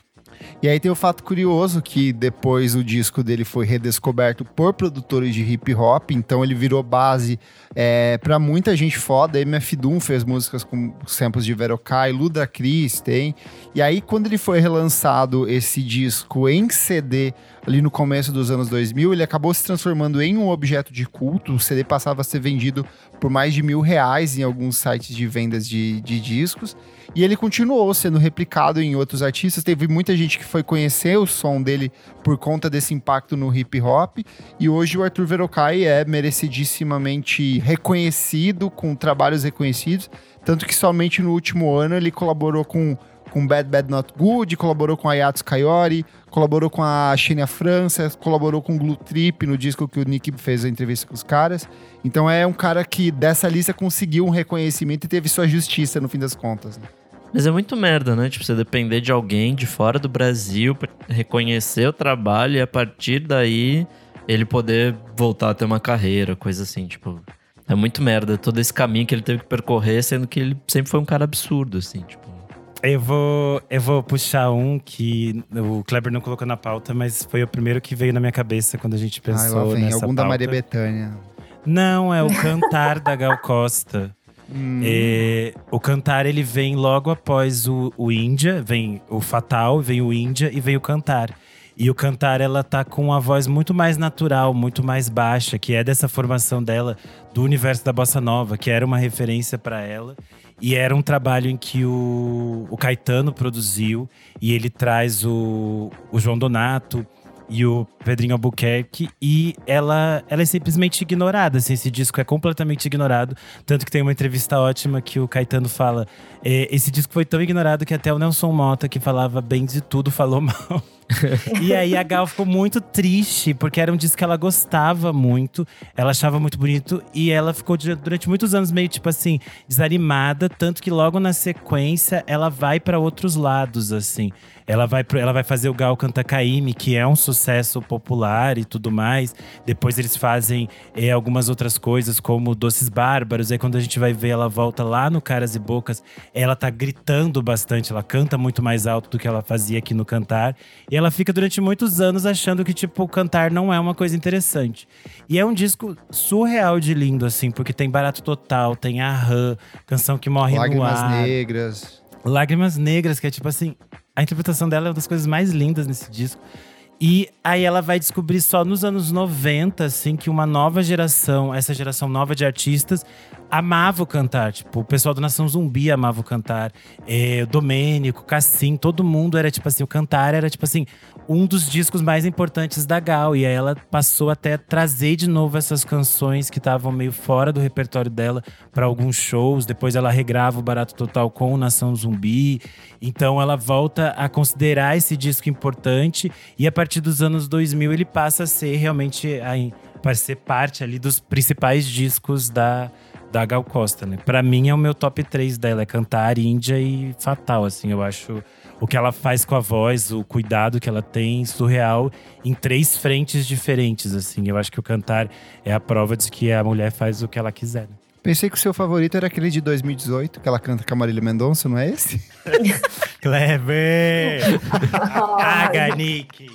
E aí tem o fato curioso que depois o disco dele foi redescoberto por produtores de hip hop, então ele virou base é, para muita gente foda. MF Doom fez músicas com samples de Verocai, Luda Cris tem. E aí quando ele foi relançado esse disco em CD ali no começo dos anos 2000, ele acabou se transformando em um objeto de culto. O CD passava a ser vendido por mais de mil reais em alguns sites de vendas de, de discos. E ele continuou sendo replicado em outros artistas. Teve muita gente que foi conhecer o som dele por conta desse impacto no hip hop. E hoje o Arthur Verocai é merecidissimamente reconhecido, com trabalhos reconhecidos. Tanto que somente no último ano ele colaborou com, com Bad Bad Not Good, colaborou com a Yatos Kayori, colaborou com a Xenia França, colaborou com o Glue Trip no disco que o Nick fez a entrevista com os caras. Então é um cara que dessa lista conseguiu um reconhecimento e teve sua justiça no fim das contas. né? Mas é muito merda, né? Tipo, você depender de alguém de fora do Brasil pra reconhecer o trabalho e a partir daí ele poder voltar a ter uma carreira, coisa assim, tipo. É muito merda todo esse caminho que ele teve que percorrer, sendo que ele sempre foi um cara absurdo, assim, tipo. Eu vou, eu vou puxar um que o Kleber não colocou na pauta, mas foi o primeiro que veio na minha cabeça quando a gente Ai, pensou lá vem nessa algum da pauta. Maria Bethânia. Não, é o Cantar da Gal Costa. Hum, É, o Cantar ele vem logo após o, o Índia, vem o Fatal, vem o Índia e vem o Cantar. E o Cantar ela tá com uma voz muito mais natural, muito mais baixa, que é dessa formação dela do universo da bossa nova, que era uma referência para ela. E era um trabalho em que o, o Caetano produziu e ele traz o, o João Donato e o Pedrinho Albuquerque. E ela, ela é simplesmente ignorada, assim, esse disco é completamente ignorado. Tanto que tem uma entrevista ótima que o Caetano fala: é, esse disco foi tão ignorado que até o Nelson Mota, que falava bem de tudo, falou mal. e aí a Gal ficou muito triste, porque era um disco que ela gostava muito, ela achava muito bonito, e ela ficou durante muitos anos meio tipo assim, desanimada, tanto que logo na sequência ela vai para outros lados, assim. Ela vai, ela vai fazer o Gal Canta Caime, que é um sucesso popular e tudo mais. Depois eles fazem é, algumas outras coisas, como Doces Bárbaros. Aí quando a gente vai ver, ela volta lá no Caras e Bocas. Ela tá gritando bastante, ela canta muito mais alto do que ela fazia aqui no Cantar. E ela fica durante muitos anos achando que, tipo, cantar não é uma coisa interessante. E é um disco surreal de lindo, assim, porque tem Barato Total, tem a Rã, Canção que Morre Lágrimas no Ar. Negras. Lágrimas Negras, que é tipo assim, a interpretação dela é uma das coisas mais lindas nesse disco. E aí ela vai descobrir só nos anos 90, assim, que uma nova geração, essa geração nova de artistas, amava o cantar. Tipo, o pessoal do Nação Zumbi amava o cantar. É, o Domênico, Cassim, todo mundo era tipo assim, o cantar era tipo assim, um dos discos mais importantes da Gal. E aí ela passou até a trazer de novo essas canções que estavam meio fora do repertório dela para alguns shows. Depois ela regrava o Barato Total com o Nação Zumbi. Então ela volta a considerar esse disco importante. E a dos anos 2000 ele passa a ser realmente. A, ser parte ali dos principais discos da, da Gal Costa, né? Pra mim é o meu top 3 dela, é cantar, índia e fatal, assim. Eu acho o que ela faz com a voz, o cuidado que ela tem, surreal, em três frentes diferentes, assim. Eu acho que o cantar é a prova de que a mulher faz o que ela quiser. Né? Pensei que o seu favorito era aquele de 2018, que ela canta com a Marília Mendonça, não é esse? Clever! Caga, Nick!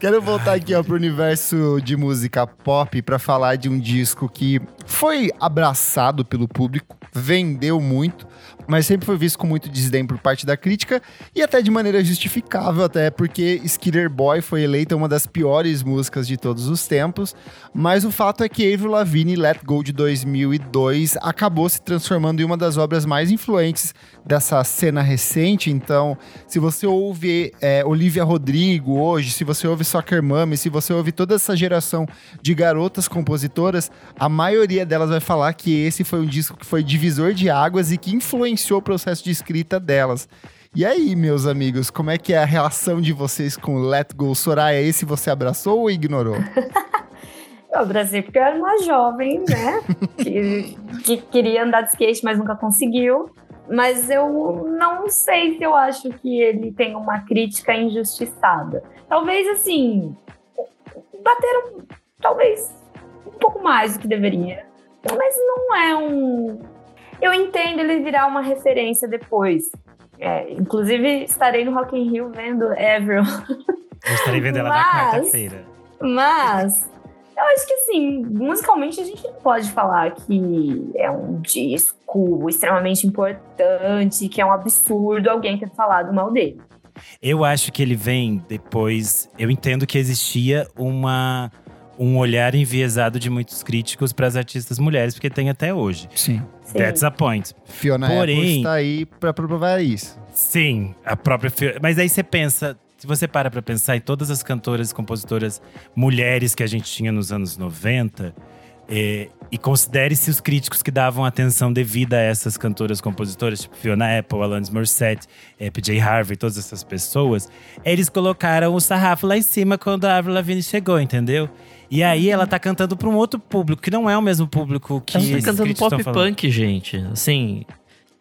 Quero voltar aqui ó, pro universo de música pop para falar de um disco que foi abraçado pelo público, vendeu muito, mas sempre foi visto com muito desdém por parte da crítica e até de maneira justificável, até porque Skiller Boy foi eleita uma das piores músicas de todos os tempos. Mas o fato é que Avril Lavigne Let Go de 2002 acabou se transformando em uma das obras mais influentes dessa cena recente. Então, se você ouve é, Olivia Rodrigo hoje, se você ouve Soccer Mommy, se você ouve toda essa geração de garotas compositoras, a maioria delas vai falar que esse foi um disco que foi divisor de águas e que influenciou o processo de escrita delas. E aí, meus amigos, como é que é a relação de vocês com Let Go Soraya? Esse você abraçou ou ignorou? eu abracei porque eu era uma jovem, né? que, que queria andar de skate, mas nunca conseguiu. Mas eu não sei se eu acho que ele tem uma crítica injustiçada. Talvez, assim, bateram, talvez, um pouco mais do que deveria. Mas não é um. Eu entendo ele virar uma referência depois. É, inclusive, estarei no Rock in Rio vendo Avril. Eu estarei vendo ela mas, na quarta-feira. Mas eu acho que assim, musicalmente a gente não pode falar que é um disco extremamente importante, que é um absurdo alguém ter falado mal dele. Eu acho que ele vem depois. Eu entendo que existia uma um olhar enviesado de muitos críticos para as artistas mulheres, porque tem até hoje. Sim. Sim. That's a point. Fiona Porém, Apple está aí para provar isso. Sim, a própria Fiona. Mas aí você pensa, se você para para pensar em todas as cantoras e compositoras mulheres que a gente tinha nos anos 90, é, e considere-se os críticos que davam atenção devida a essas cantoras compositoras, tipo Fiona Apple, Alanis Morissette, é, PJ Harvey, todas essas pessoas, eles colocaram o sarrafo lá em cima quando a Avril Lavigne chegou, entendeu? E aí ela tá cantando para um outro público, que não é o mesmo público que Ela tá cantando pop punk, gente. Assim,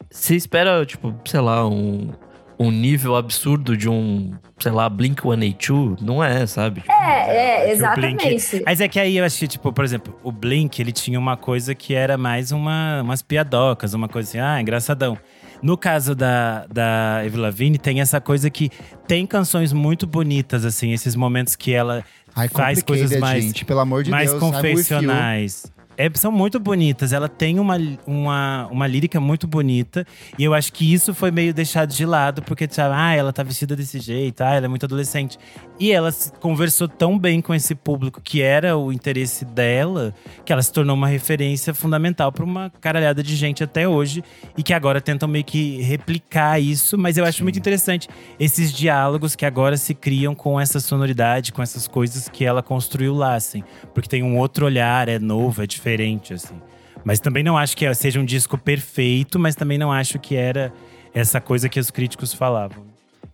você espera, tipo, sei lá, um, um nível absurdo de um, sei lá, Blink-182, não é, sabe? Tipo, é, é, exatamente. Blink, mas é que aí eu achei, tipo, por exemplo, o Blink, ele tinha uma coisa que era mais uma, umas piadocas, uma coisa assim, ah, engraçadão. No caso da, da Avril Lavigne, tem essa coisa que tem canções muito bonitas, assim, esses momentos que ela Ai, faz coisas mais, gente, pelo amor de mais Deus, confessionais. É, são muito bonitas. Ela tem uma, uma, uma lírica muito bonita. E eu acho que isso foi meio deixado de lado, porque, sabe, ah, ela tá vestida desse jeito, ah, ela é muito adolescente. E ela conversou tão bem com esse público, que era o interesse dela, que ela se tornou uma referência fundamental para uma caralhada de gente até hoje. E que agora tentam meio que replicar isso. Mas eu acho Sim. muito interessante esses diálogos que agora se criam com essa sonoridade, com essas coisas que ela construiu lá, assim. Porque tem um outro olhar, é novo, é diferente diferente, assim. Mas também não acho que seja um disco perfeito, mas também não acho que era essa coisa que os críticos falavam.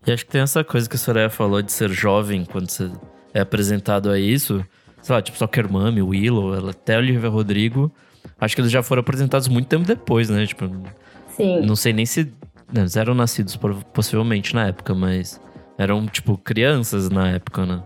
E acho que tem essa coisa que a Soraya falou de ser jovem quando você é apresentado a isso. Sei lá, tipo Soccer Mummy, Willow, até Olivia Rodrigo. Acho que eles já foram apresentados muito tempo depois, né? Tipo, Sim. Não sei nem se. Né, eles eram nascidos possivelmente na época, mas eram, tipo, crianças na época, né?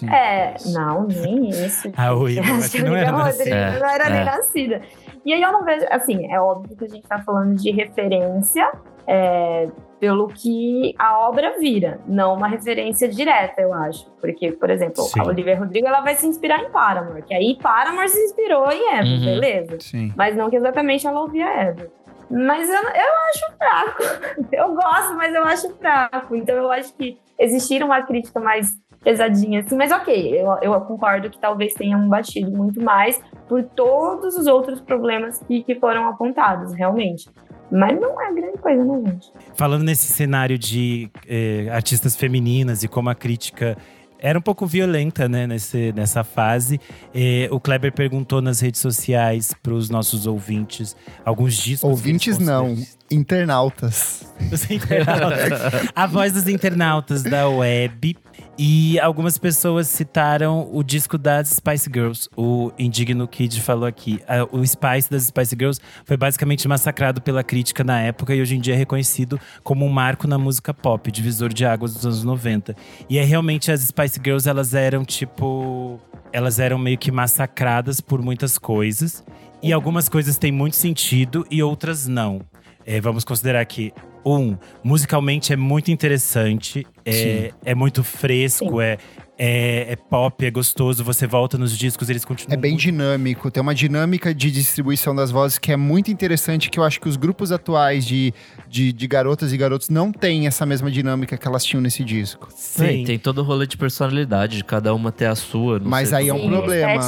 Sim. É, não, nem isso. A Wilma, que não era Rodrigo é, não era é. nem nascida. E aí eu não vejo, assim, é óbvio que a gente tá falando de referência é, pelo que a obra vira, não uma referência direta, eu acho. Porque, por exemplo, Sim. a Olivia Rodrigo ela vai se inspirar em Paramore, que aí Paramore se inspirou em Eva, uhum. beleza? Sim. Mas não que exatamente ela ouvia Eva. Mas eu, eu acho fraco. Eu gosto, mas eu acho fraco. Então eu acho que existir uma crítica mais pesadinha assim, mas ok, eu, eu concordo que talvez tenham batido muito mais por todos os outros problemas que, que foram apontados, realmente. Mas não é grande coisa, né, gente? Falando nesse cenário de eh, artistas femininas e como a crítica era um pouco violenta, né, nesse, nessa fase. Eh, o Kleber perguntou nas redes sociais para os nossos ouvintes alguns discos. Ouvintes não, internautas. Os internautas. a voz dos internautas da web. E algumas pessoas citaram o disco das Spice Girls. O Indigno Kid falou aqui. O Spice das Spice Girls foi basicamente massacrado pela crítica na época e hoje em dia é reconhecido como um marco na música pop, divisor de águas dos anos 90. E é realmente as Spice Girls, elas eram tipo. Elas eram meio que massacradas por muitas coisas. E algumas coisas têm muito sentido e outras não. É, vamos considerar que um, musicalmente é muito interessante, é, é muito fresco, é, é, é, pop, é gostoso, você volta nos discos, eles continuam. É bem muito... dinâmico, tem uma dinâmica de distribuição das vozes que é muito interessante, que eu acho que os grupos atuais de, de, de garotas e garotos não têm essa mesma dinâmica que elas tinham nesse disco. Sim, tem todo o rolê de personalidade, de cada uma ter a sua. Mas aí é um problema.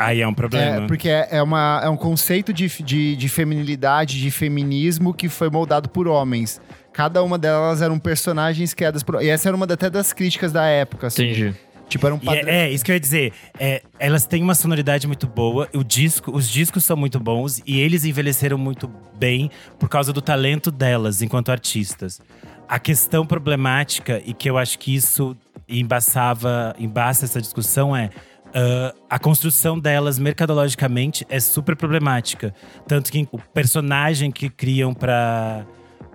Aí é um problema. É, porque é, é, uma, é um conceito de, de, de feminilidade, de feminismo que foi moldado por homens. Cada uma delas eram personagens criadas por. E essa era uma até das críticas da época. Assim. Entendi. Tipo, era um padrão. É, é, isso que eu ia dizer. É, elas têm uma sonoridade muito boa, o disco, os discos são muito bons e eles envelheceram muito bem por causa do talento delas enquanto artistas. A questão problemática, e que eu acho que isso embaçava, embaça essa discussão, é Uh, a construção delas mercadologicamente é super problemática. Tanto que o personagem que criam para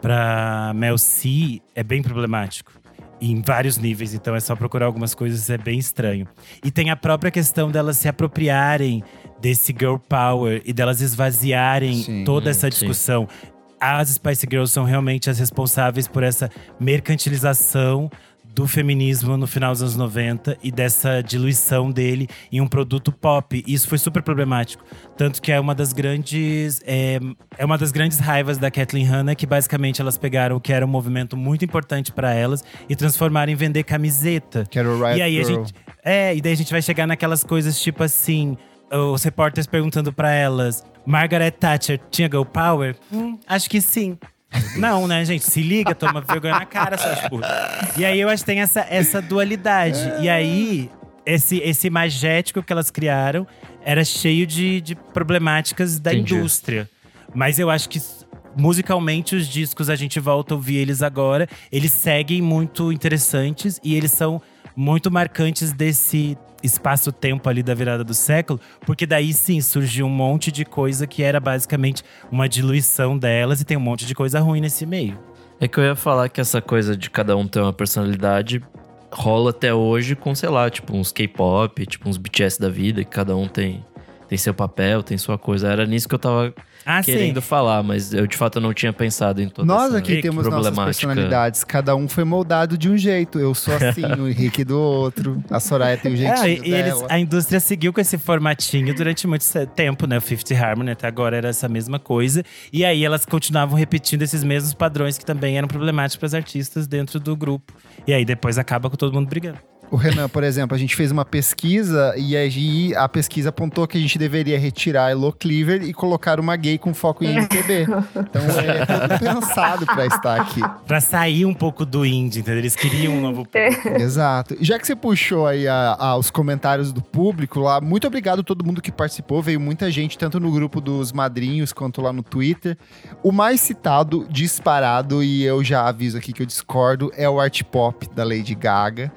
para Mel C é bem problemático. Em vários níveis, então é só procurar algumas coisas, é bem estranho. E tem a própria questão delas se apropriarem desse girl power e delas esvaziarem sim, toda essa discussão. Sim. As Spice Girls são realmente as responsáveis por essa mercantilização do feminismo no final dos anos 90 e dessa diluição dele em um produto pop. Isso foi super problemático. Tanto que é uma das grandes. É, é uma das grandes raivas da Kathleen Hanna, que basicamente elas pegaram o que era um movimento muito importante para elas e transformaram em vender camiseta. Que era o Riot e aí Girl. a gente. É, e daí a gente vai chegar naquelas coisas tipo assim. Os repórteres perguntando para elas: Margaret Thatcher tinha Go Power? Hum, acho que sim. Não, né, gente? Se liga, toma vergonha na cara, suas putas. E aí eu acho que tem essa, essa dualidade. E aí, esse, esse magético que elas criaram era cheio de, de problemáticas da Entendi. indústria. Mas eu acho que musicalmente os discos a gente volta a ouvir eles agora. Eles seguem muito interessantes e eles são muito marcantes desse espaço-tempo ali da virada do século, porque daí sim surgiu um monte de coisa que era basicamente uma diluição delas e tem um monte de coisa ruim nesse meio. É que eu ia falar que essa coisa de cada um ter uma personalidade rola até hoje com, sei lá, tipo uns K-pop, tipo uns BTS da vida, que cada um tem, tem seu papel, tem sua coisa. Era nisso que eu tava Ah, querendo sim. falar, mas eu de fato não tinha pensado em toda Nós essa aqui temos nossas personalidades. Cada um foi moldado de um jeito. Eu sou assim, o Henrique do outro. A Soraya tem o jeitinho É, e eles, a indústria seguiu com esse formatinho durante muito tempo, né? O Fifth Harmony até agora era essa mesma coisa. E aí elas continuavam repetindo esses mesmos padrões que também eram problemáticos para as artistas dentro do grupo. E aí depois acaba com todo mundo brigando. O Renan, por exemplo, a gente fez uma pesquisa e aí a pesquisa apontou que a gente deveria retirar a Elo Cleaver e colocar uma gay com foco em MPB. Então é tudo pensado pra estar aqui. Pra sair um pouco do indie, entendeu? Eles queriam um novo Exato. E Já que você puxou aí a- a- os comentários do público lá, muito obrigado a todo mundo que participou. Veio muita gente, tanto no grupo dos madrinhos quanto lá no Twitter. O mais citado, disparado, e eu já aviso aqui que eu discordo, é o art pop da Lady Gaga.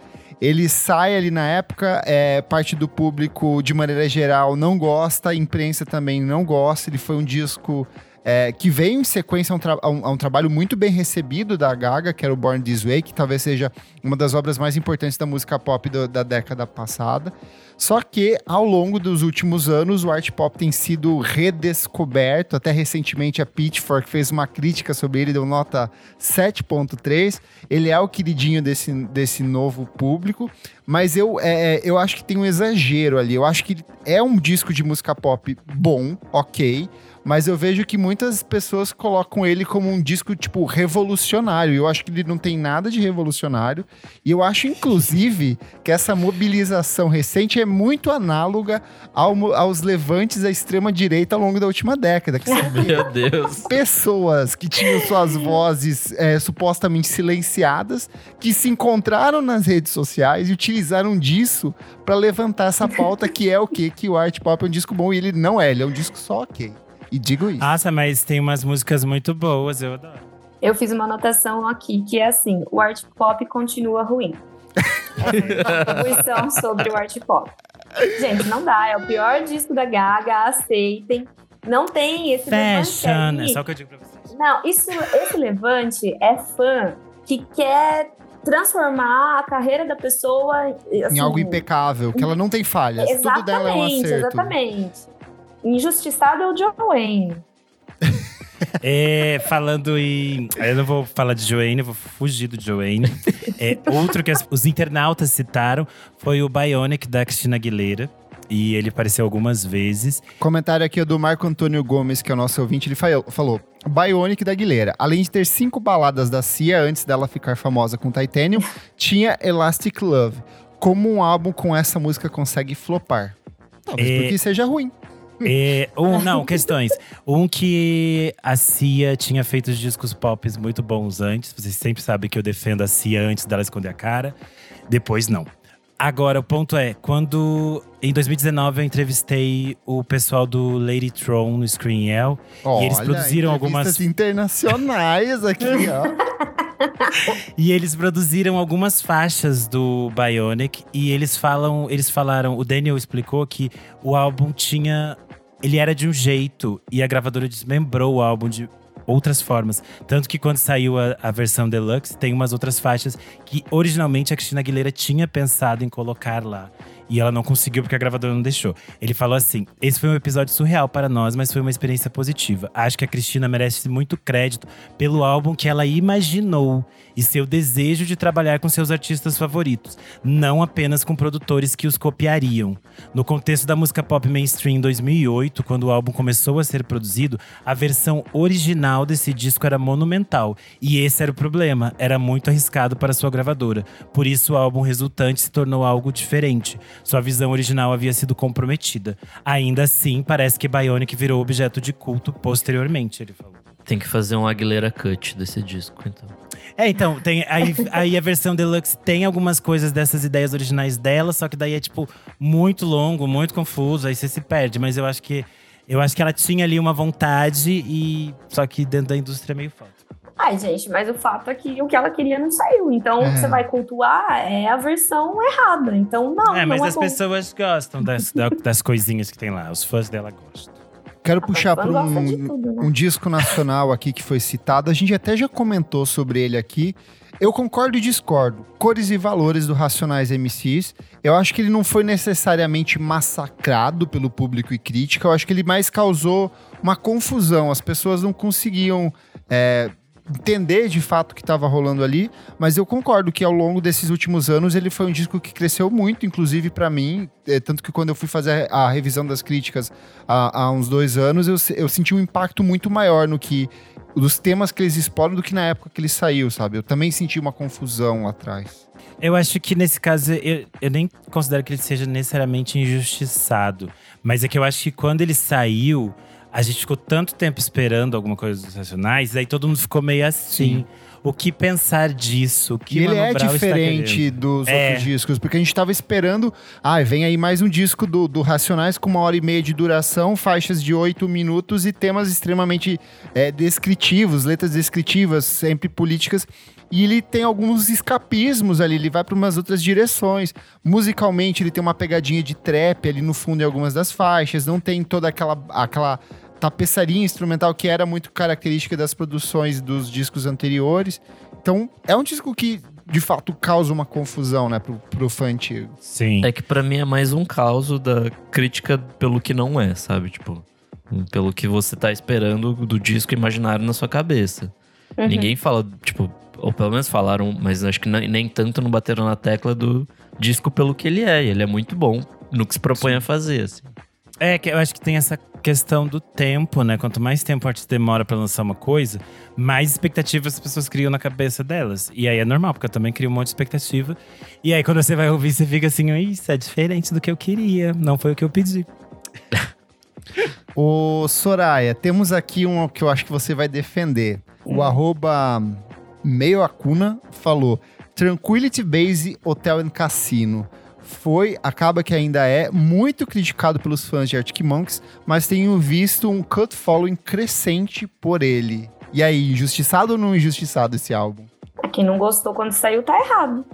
Ele sai ali na época, é, parte do público, de maneira geral, não gosta, a imprensa também não gosta. Ele foi um disco é, que veio em sequência a um, a um- a um trabalho muito bem recebido da Gaga, que era o Born This Way, que talvez seja uma das obras mais importantes da música pop do- da década passada. Só que, ao longo dos últimos anos, o art pop tem sido redescoberto. Até recentemente, a Pitchfork fez uma crítica sobre ele, deu nota 7.3. Ele é o queridinho desse, desse novo público. Mas eu, é, eu acho que tem um exagero ali. Eu acho que é um disco de música pop bom, ok. Mas eu vejo que muitas pessoas colocam ele como um disco, tipo, revolucionário. Eu acho que ele não tem nada de revolucionário. E eu acho, inclusive, que essa mobilização recente é muito análoga ao aos levantes da extrema-direita ao longo da última década. Que são Meu Deus. pessoas que tinham suas vozes é, supostamente silenciadas, que se encontraram nas redes sociais e utilizaram disso para levantar essa pauta que é o quê? Que o art pop é um disco bom e ele não é, ele é um disco só ok. E digo isso. Nossa, mas tem umas músicas muito boas, eu adoro. Eu fiz uma anotação aqui que é assim: o art pop continua ruim. Essa é contribuição sobre o art pop. Gente, não dá. É o pior disco da Gaga. Aceitem. Não tem esse levante Fashion, é aí. só o que eu digo pra vocês. Não, isso, esse levante é fã que quer transformar a carreira da pessoa em assim, algo impecável, que ela não tem falhas. Tudo Exatamente, dela é um acerto. exatamente. Injustiçado é o John Wayne. É, falando em. Eu não vou falar de Joanne, eu vou fugir do Joanne. É, outro que as- os internautas citaram foi o Bionic da Cristina Aguilera. E ele apareceu algumas vezes. Comentário aqui do Marco Antônio Gomes, que é o nosso ouvinte, ele fa- falou: Bionic da Aguilera. Além de ter cinco baladas da Cia antes dela ficar famosa com Titanium, tinha Elastic Love. Como um álbum com essa música consegue flopar? Talvez É. porque seja ruim. É, um, não, questões. Um que a Cia tinha feito os discos pop muito bons antes. Vocês sempre sabem que eu defendo a Cia antes dela esconder a cara. Depois, não. Agora, o ponto é, quando em 2019 eu entrevistei o pessoal do Lady Tron no Screen Yell. E eles Olha, produziram algumas- internacionais aqui, ó. E eles produziram algumas faixas do Bionic e eles falam, eles falaram, o Daniel explicou que o álbum tinha ele era de um jeito e a gravadora desmembrou o álbum de outras formas. Tanto que quando saiu a, a versão deluxe, tem umas outras faixas que originalmente a Cristina Aguilera tinha pensado em colocar lá. E ela não conseguiu porque a gravadora não deixou. Ele falou assim: esse foi um episódio surreal para nós, mas foi uma experiência positiva. Acho que a Cristina merece muito crédito pelo álbum que ela imaginou e seu desejo de trabalhar com seus artistas favoritos, não apenas com produtores que os copiariam. No contexto da música pop mainstream em 2008, quando o álbum começou a ser produzido, a versão original desse disco era monumental. E esse era o problema, era muito arriscado para sua gravadora. Por isso o álbum resultante se tornou algo diferente. Sua visão original havia sido comprometida. Ainda assim, parece que Bionic virou objeto de culto posteriormente, ele falou. Tem que fazer um Aguilera Cut desse disco, então. É, então, tem, aí, aí a versão deluxe tem algumas coisas dessas ideias originais dela, só que daí é, tipo, muito longo, muito confuso, aí você se perde. Mas eu acho que eu acho que ela tinha ali uma vontade e. Só que dentro da indústria é meio falta. Ai, gente, mas o fato é que o que ela queria não saiu. Então, o É. que você vai cultuar é a versão errada. Então, não, é, mas não as é pessoas gostam das, da- das coisinhas que tem lá. Os fãs dela gostam. Quero puxar para um, tudo, né? um disco nacional aqui que foi citado. A gente até já comentou sobre ele aqui. Eu concordo e discordo. Cores e valores do Racionais MCs. Eu acho que ele não foi necessariamente massacrado pelo público e crítica. Eu acho que ele mais causou uma confusão. As pessoas não conseguiam é, entender de fato o que estava rolando ali. Mas eu concordo que ao longo desses últimos anos ele foi um disco que cresceu muito, inclusive para mim. É, tanto que quando eu fui fazer a revisão das críticas há, há uns dois anos, eu, eu senti um impacto muito maior no que dos temas que eles exploram do que na época que ele saiu, sabe? Eu também senti uma confusão lá atrás. Eu acho que nesse caso, eu, eu nem considero que ele seja necessariamente injustiçado. Mas é que eu acho que quando ele saiu, a gente ficou tanto tempo esperando alguma coisa dos Racionais, aí todo mundo ficou meio assim. O que pensar disso? O que E ele é diferente dos É. outros discos, porque a gente tava esperando. Ah, vem aí mais um disco do, do Racionais com uma hora e meia de duração, faixas de oito minutos e temas extremamente é, descritivos, letras descritivas, sempre políticas. E ele tem alguns escapismos ali, ele vai para umas outras direções. Musicalmente, ele tem uma pegadinha de trap ali no fundo em algumas das faixas, não tem toda aquela. aquela tapeçaria instrumental que era muito característica das produções dos discos anteriores. Então, é um disco que, de fato, causa uma confusão, né, pro, pro fã antigo. Sim. É que pra mim é mais um caos da crítica pelo que não é, sabe? Tipo, pelo que você tá esperando do disco imaginário na sua cabeça. Uhum. Ninguém fala, tipo, ou pelo menos falaram, mas acho que nem, nem tanto não bateram na tecla do disco pelo que ele é. E ele é muito bom no que se propõe a fazer, assim. É, que eu acho que tem essa questão do tempo, né? Quanto mais tempo o artista demora pra lançar uma coisa, mais expectativas as pessoas criam na cabeça delas. E aí é normal, porque eu também crio um monte de expectativa. E aí quando você vai ouvir, você fica assim, isso é diferente do que eu queria. Não foi o que eu pedi. Ô, Soraya, temos aqui um que eu acho que você vai defender. O arroba Meio Acuna falou: Tranquility Base Hotel and Cassino. Foi, acaba que ainda é, muito criticado pelos fãs de Arctic Monkeys, mas tenho visto um cut following crescente por ele. E aí, injustiçado ou não injustiçado esse álbum? Quem não gostou quando saiu tá errado.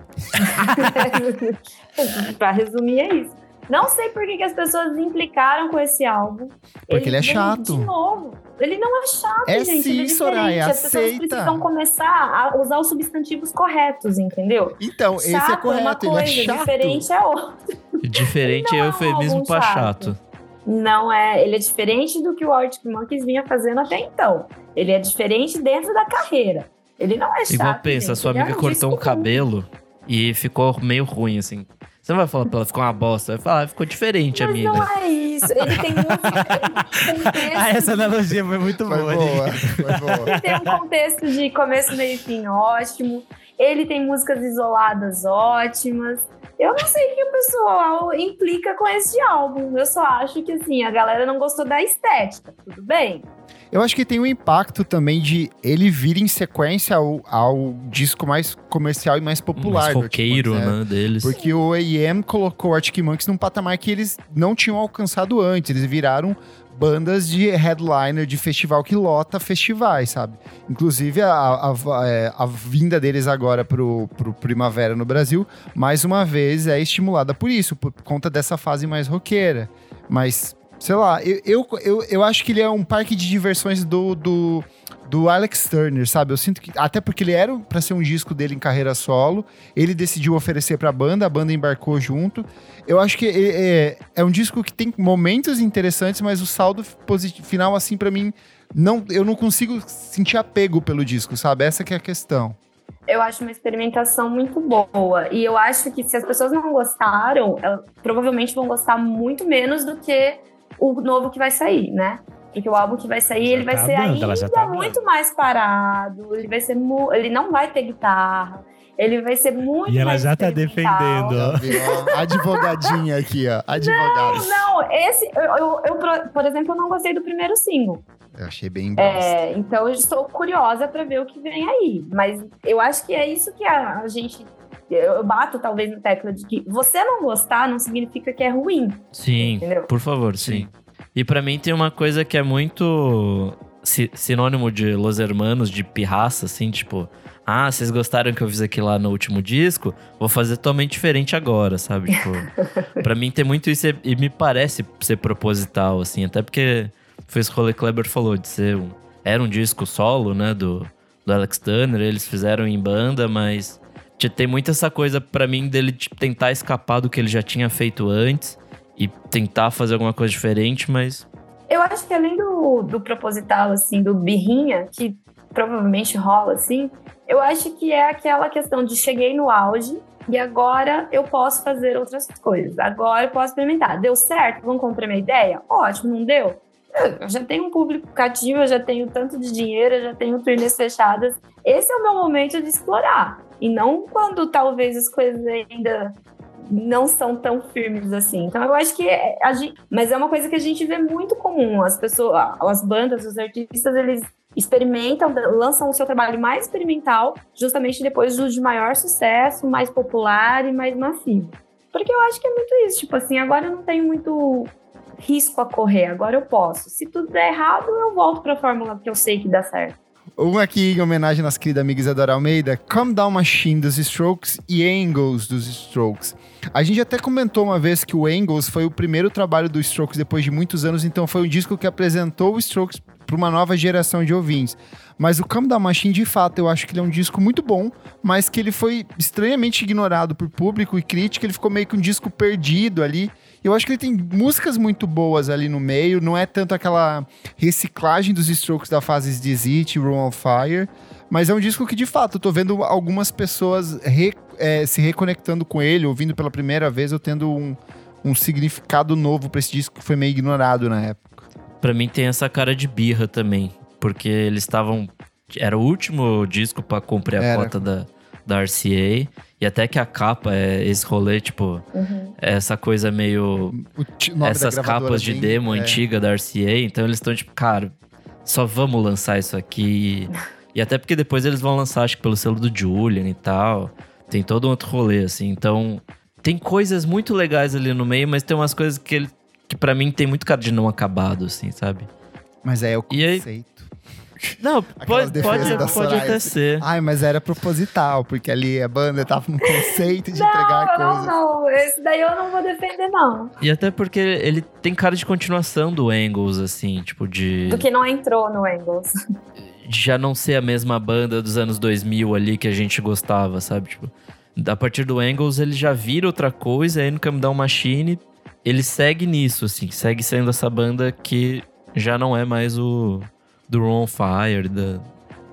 pra resumir, é isso. Não sei por que, que as pessoas implicaram com esse álbum. Porque ele é vem chato. De novo. Ele não é chato, É gente. sim, ele é diferente. Soraya, As pessoas aceita. precisam começar a usar os substantivos corretos, entendeu? Então, esse é chato é uma correto, ele é coisa, chato. diferente é outra. Diferente é Não, eufemismo pra chato. chato. Não é, ele é diferente do que o Arctic Monkeys vinha fazendo até então. Ele é diferente dentro da carreira. Ele não é chato. Igual pensa, gente. sua Ele é amiga cortou um cabelo e ficou meio ruim, assim. Você não vai falar pra ela, ficou uma bosta. Vai falar, "Ah, ficou diferente, Mas amiga. não é isso. Ele tem música. Tem Ah, essa analogia foi muito Foi boa. boa, foi boa. Ele tem um contexto de começo, meio e fim ótimo. Ele tem músicas isoladas ótimas. Eu não sei o que o pessoal implica com esse álbum. Eu só acho que, assim, a galera não gostou da estética. Tudo bem? Eu acho que tem um impacto também de ele vir em sequência ao, ao disco mais comercial e mais popular. Mais Arctic roqueiro, Monkeys, né, deles. Porque o A.M. colocou o Arctic Monkeys num patamar que eles não tinham alcançado antes. Eles viraram bandas de headliner de festival que lota festivais, sabe? Inclusive, a, a, a- é, a vinda deles agora pro, pro Primavera no Brasil, mais uma vez, é estimulada por isso, por conta dessa fase mais roqueira. Mas, sei lá, eu, eu, eu, eu acho que ele é um parque de diversões do... do do Alex Turner, sabe? Eu sinto que até porque ele era pra ser um disco dele em carreira solo, ele decidiu oferecer pra banda, a banda embarcou junto. Eu acho que é, é- é um disco que tem momentos interessantes, mas o saldo posi- final assim pra mim não, eu não consigo sentir apego pelo disco, sabe? Essa que é a questão. Eu acho uma experimentação muito boa. E eu acho que se as pessoas não gostaram, provavelmente vão gostar muito menos do que o novo que vai sair, né? Porque o álbum que vai sair, Já ele vai tá ser hablando, ainda tá muito mais parado. Ele vai ser mu- ele não vai ter guitarra. Ele vai ser muito E ela mais já tá defendendo, ó. Advogadinha aqui, ó. Advogada. Não, esse eu, eu- eu, por- por exemplo, eu não gostei do primeiro single. Eu achei bem bosta. É, então eu estou curiosa para ver o que vem aí. Mas eu acho que é isso que a, a gente. Eu bato talvez na tecla de que você não gostar não significa que é ruim. Sim, Entendeu? por favor, sim. E pra mim tem uma coisa que é muito si- sinônimo de Los Hermanos, de pirraça, assim, tipo... Ah, vocês gostaram que eu fiz aqui lá no último disco? Vou fazer totalmente diferente agora, sabe? Tipo, pra mim tem muito isso e- me parece ser proposital, assim. Até porque foi rolê que o Kleber falou, de ser um. Era um disco solo, né? Do, do Alex Turner, eles fizeram em banda, mas tem muito essa coisa para mim dele tipo, tentar escapar do que ele já tinha feito antes e tentar fazer alguma coisa diferente, mas. Eu acho que além do, do proposital, assim, do birrinha, que provavelmente rola, assim, eu acho que é aquela questão de cheguei no auge e agora eu posso fazer outras coisas. Agora eu posso experimentar. Deu certo? Vamos comprar minha ideia? Ótimo, não deu? Eu já tenho um público cativo, eu já tenho tanto de dinheiro, eu já tenho turnês fechadas. Esse é o meu momento de explorar. E não quando talvez as coisas ainda não são tão firmes assim. Então eu acho que é, gente, mas é uma coisa que a gente vê muito comum. As pessoas, as bandas, os artistas, eles experimentam, lançam o seu trabalho mais experimental justamente depois do de maior sucesso, mais popular e mais massivo. Porque eu acho que é muito isso, tipo assim, agora eu não tenho muito risco a correr, agora eu posso. Se tudo der errado, eu volto para a fórmula que eu sei que dá certo. Um aqui em homenagem à nossa querida amiga Isadora Almeida, Come Down Machine dos Strokes e Angles dos Strokes. A gente até comentou uma vez que o Angles foi o primeiro trabalho dos Strokes depois de muitos anos, então foi um disco que apresentou os Strokes para uma nova geração de ouvintes. Mas o Come Down Machine, de fato, eu acho que ele é um disco muito bom, mas que ele foi estranhamente ignorado por público e crítica, ele ficou meio que um disco perdido ali. Eu acho que ele tem músicas muito boas ali no meio, não é tanto aquela reciclagem dos strokes da fase Dizzy, Room on Fire, mas é um disco que de fato eu tô vendo algumas pessoas re, é, se reconectando com ele, ouvindo pela primeira vez, eu tendo um, um significado novo para esse disco que foi meio ignorado na época. Para mim tem essa cara de birra também, porque eles estavam era o último disco para cumprir a era. cota da da RCA. E até que a capa é esse rolê, tipo, uhum. essa coisa meio. essas capas de demo é. antiga da RCA. Então eles estão, tipo, cara, só vamos lançar isso aqui. e até porque depois eles vão lançar, acho que pelo selo do Julian e tal. Tem todo um outro rolê, assim. Então, tem coisas muito legais ali no meio, mas tem umas coisas que ele. que para mim tem muito cara de não acabado, assim, sabe? Mas é o conceito. Não, pode, pode, pode até ser. Ai, mas era proposital, porque ali a banda tava no conceito de não, entregar não, coisas. Não, não, esse daí eu não vou defender, não. E até porque ele tem cara de continuação do Angles, assim, tipo de. Do que não entrou no Angles. Já não ser a mesma banda dos anos 2000 ali que a gente gostava, sabe? Tipo, a partir do Angles ele já vira outra coisa, aí no Come Down Machine ele segue nisso, assim, segue sendo essa banda que já não é mais o do Ron Fire, da,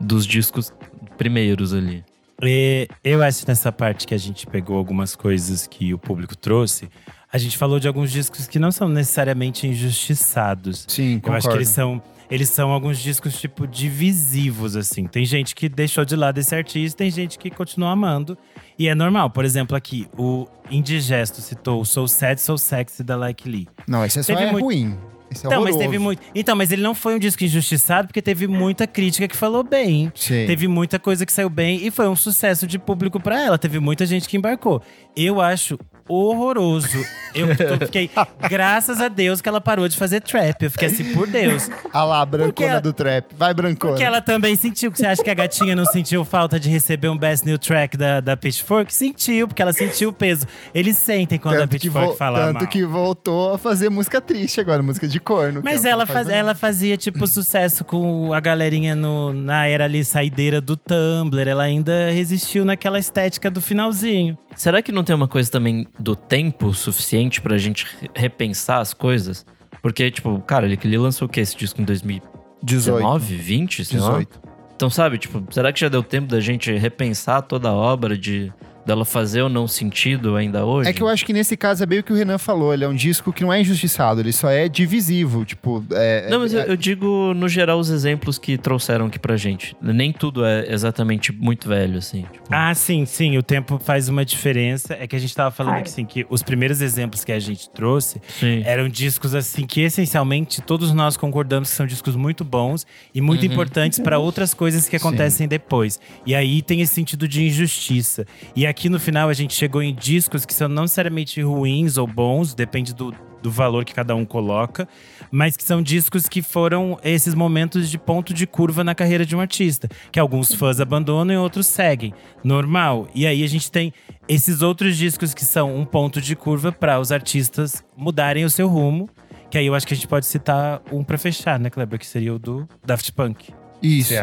dos discos primeiros ali. E eu acho nessa parte que a gente pegou algumas coisas que o público trouxe. A gente falou de alguns discos que não são necessariamente injustiçados. Sim, concordo. Eu acho que eles são eles são alguns discos, tipo, divisivos, assim. Tem gente que deixou de lado esse artista, tem gente que continua amando. E é normal. Por exemplo, aqui, o Indigesto citou o Soul Sad, Soul Sexy da Like Lee. Não, esse é só é muito... ruim. Esse é então, mas teve muito. Então, mas ele não foi um disco injustiçado porque teve muita crítica que falou bem. Sim. Teve muita coisa que saiu bem e foi um sucesso de público para ela. Teve muita gente que embarcou. Eu acho horroroso. Eu fiquei, graças a Deus que ela parou de fazer trap. Eu fiquei assim, por Deus. Ah lá, brancona ela, do trap. Vai, brancona. Porque ela também sentiu. Você acha que a gatinha não sentiu falta de receber um Best New Track da, da Pitchfork? Sentiu, porque ela sentiu o peso. Eles sentem quando tanto a Pitchfork fala Tanto mal. que voltou a fazer música triste agora, música de corno. Mas ela, faz, ela fazia, tipo, sucesso com a galerinha no, na era ali saideira do Tumblr. Ela ainda resistiu naquela estética do finalzinho. Será que não tem uma coisa também do tempo suficiente pra gente repensar as coisas? Porque, tipo, cara, ele, ele lançou o quê? Esse disco em 2019, 20? 18. Então, sabe, tipo, será que já deu tempo da gente repensar toda a obra de dela fazer ou não sentido ainda hoje? É que eu acho que nesse caso é bem o que o Renan falou. Ele é um disco que não é injustiçado, ele só é divisivo. Tipo. É, não, mas é, eu, eu, digo, no geral, os exemplos que trouxeram aqui pra gente. Nem tudo é exatamente muito velho, assim. Tipo... Ah, sim, sim. O tempo faz uma diferença. É que a gente tava falando Ai. assim, que os primeiros exemplos que a gente trouxe sim. eram discos assim que essencialmente todos nós concordamos que são discos muito bons e muito uhum. importantes para outras coisas que acontecem sim. depois. E aí tem esse sentido de injustiça. E aqui aqui no final a gente chegou em discos que são não necessariamente ruins ou bons, depende do, do valor que cada um coloca, mas que são discos que foram esses momentos de ponto de curva na carreira de um artista, que alguns fãs abandonam e outros seguem. Normal. E aí a gente tem esses outros discos que são um ponto de curva para os artistas mudarem o seu rumo Que aí eu acho que a gente pode citar um pra fechar, né, Kleber? Que seria o do Daft Punk. Isso.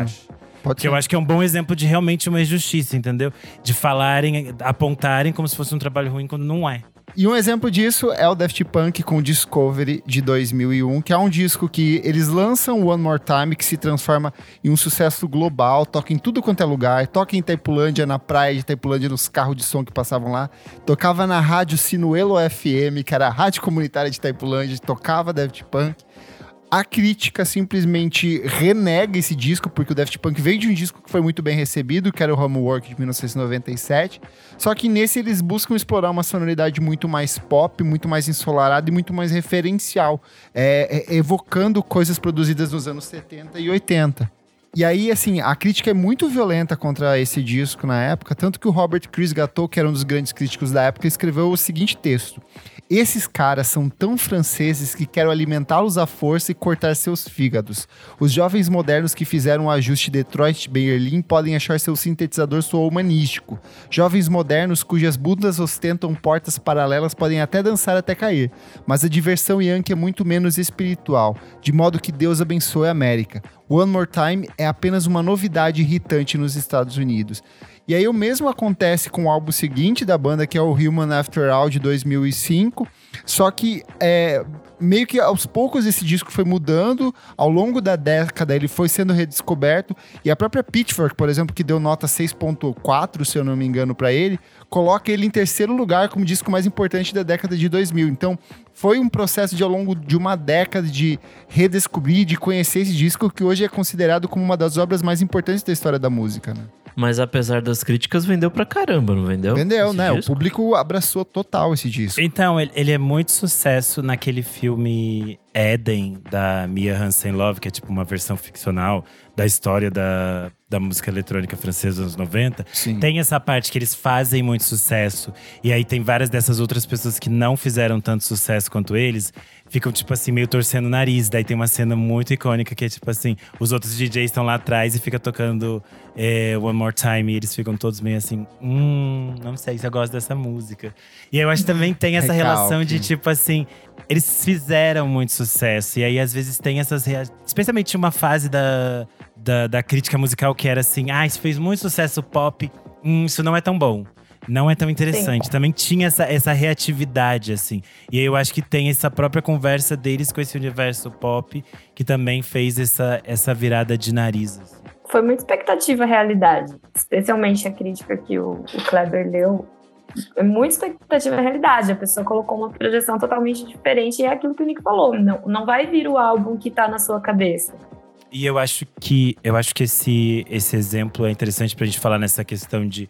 Pode Que eu acho que é um bom exemplo de realmente uma injustiça, entendeu? De falarem, apontarem como se fosse um trabalho ruim quando não é. E um exemplo disso é o Daft Punk com o Discovery de 2001, que é um disco que eles lançam One More Time, que se transforma em um sucesso global, toca em tudo quanto é lugar, toca em Taipulândia, na praia de Taipulândia, nos carros de som que passavam lá, tocava na rádio Sinuelo FM, que era a rádio comunitária de Taipulândia, tocava Daft Punk. A crítica simplesmente renega esse disco, porque o Daft Punk veio de um disco que foi muito bem recebido, que era o Homework de 1997. Só que nesse eles buscam explorar uma sonoridade muito mais pop, muito mais ensolarada e muito mais referencial, é, é, evocando coisas produzidas nos anos 70 e 80. E aí, assim, a crítica é muito violenta contra esse disco na época, tanto que o Robert Chris Gatto, que era um dos grandes críticos da época, escreveu o seguinte texto. Esses caras são tão franceses que quero alimentá-los à força e cortar seus fígados. Os jovens modernos que fizeram o ajuste Detroit-Berlim podem achar seu sintetizador soou humanístico. Jovens modernos cujas bundas ostentam portas paralelas podem até dançar até cair. Mas a diversão yankee é muito menos espiritual, de modo que Deus abençoe a América. One More Time é apenas uma novidade irritante nos Estados Unidos. E aí o mesmo acontece com o álbum seguinte da banda, que é o Human After All de 2005. Só que é, meio que aos poucos esse disco foi mudando, ao longo da década ele foi sendo redescoberto, e a própria Pitchfork, por exemplo, que deu nota 6.4, se eu não me engano, para ele, coloca ele em terceiro lugar como disco mais importante da década de 2000. Então, foi um processo de ao longo de uma década de redescobrir, de conhecer esse disco que hoje é considerado como uma das obras mais importantes da história da música, né? Mas apesar das críticas, vendeu pra caramba, não vendeu? Vendeu, Esse né? disco? O público abraçou total esse disco. Então, ele, ele é muito sucesso naquele filme Eden, da Mia Hansen-Love, que é tipo uma versão ficcional da história da, da música eletrônica francesa dos anos 90. Sim. Tem essa parte que eles fazem muito sucesso. E aí tem várias dessas outras pessoas que não fizeram tanto sucesso quanto eles. Ficam, tipo assim, meio torcendo o nariz. Daí tem uma cena muito icônica que é tipo assim: os outros DJs estão lá atrás e fica tocando é, One More Time. E eles ficam todos meio assim: hum, não sei se eu gosto dessa música. E eu acho que também tem essa Recalque. relação de tipo assim. Eles fizeram muito sucesso. E aí, às vezes, tem essas. rea- Especialmente uma fase da, da, da crítica musical que era assim: ah, isso fez muito sucesso pop. Hum, isso não é tão bom. Não é tão interessante. Também tinha essa, essa reatividade, assim. E aí eu acho que tem essa própria conversa deles com esse universo pop que também fez essa, essa virada de nariz. assim. Foi muita expectativa a realidade. Especialmente a crítica que o, o Kleber leu. É muita expectativa a realidade. A pessoa colocou uma projeção totalmente diferente e é aquilo que o Nick falou. Não, não vai vir o álbum que tá na sua cabeça. E eu acho que eu acho que esse, esse exemplo é interessante pra gente falar nessa questão de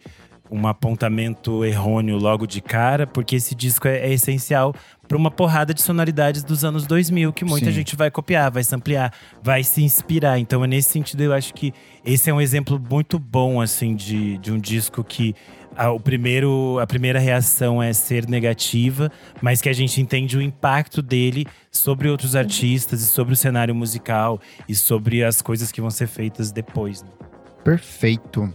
um apontamento errôneo logo de cara, porque esse disco é, é essencial para uma porrada de sonoridades dos anos 2000 que muita Sim. gente vai copiar, vai se ampliar, vai se inspirar. Então, é nesse sentido, eu acho que esse é um exemplo muito bom assim de, de um disco que a, o primeiro, a primeira reação é ser negativa, mas que a gente entende o impacto dele sobre outros artistas e sobre o cenário musical e sobre as coisas que vão ser feitas depois. né? Perfeito.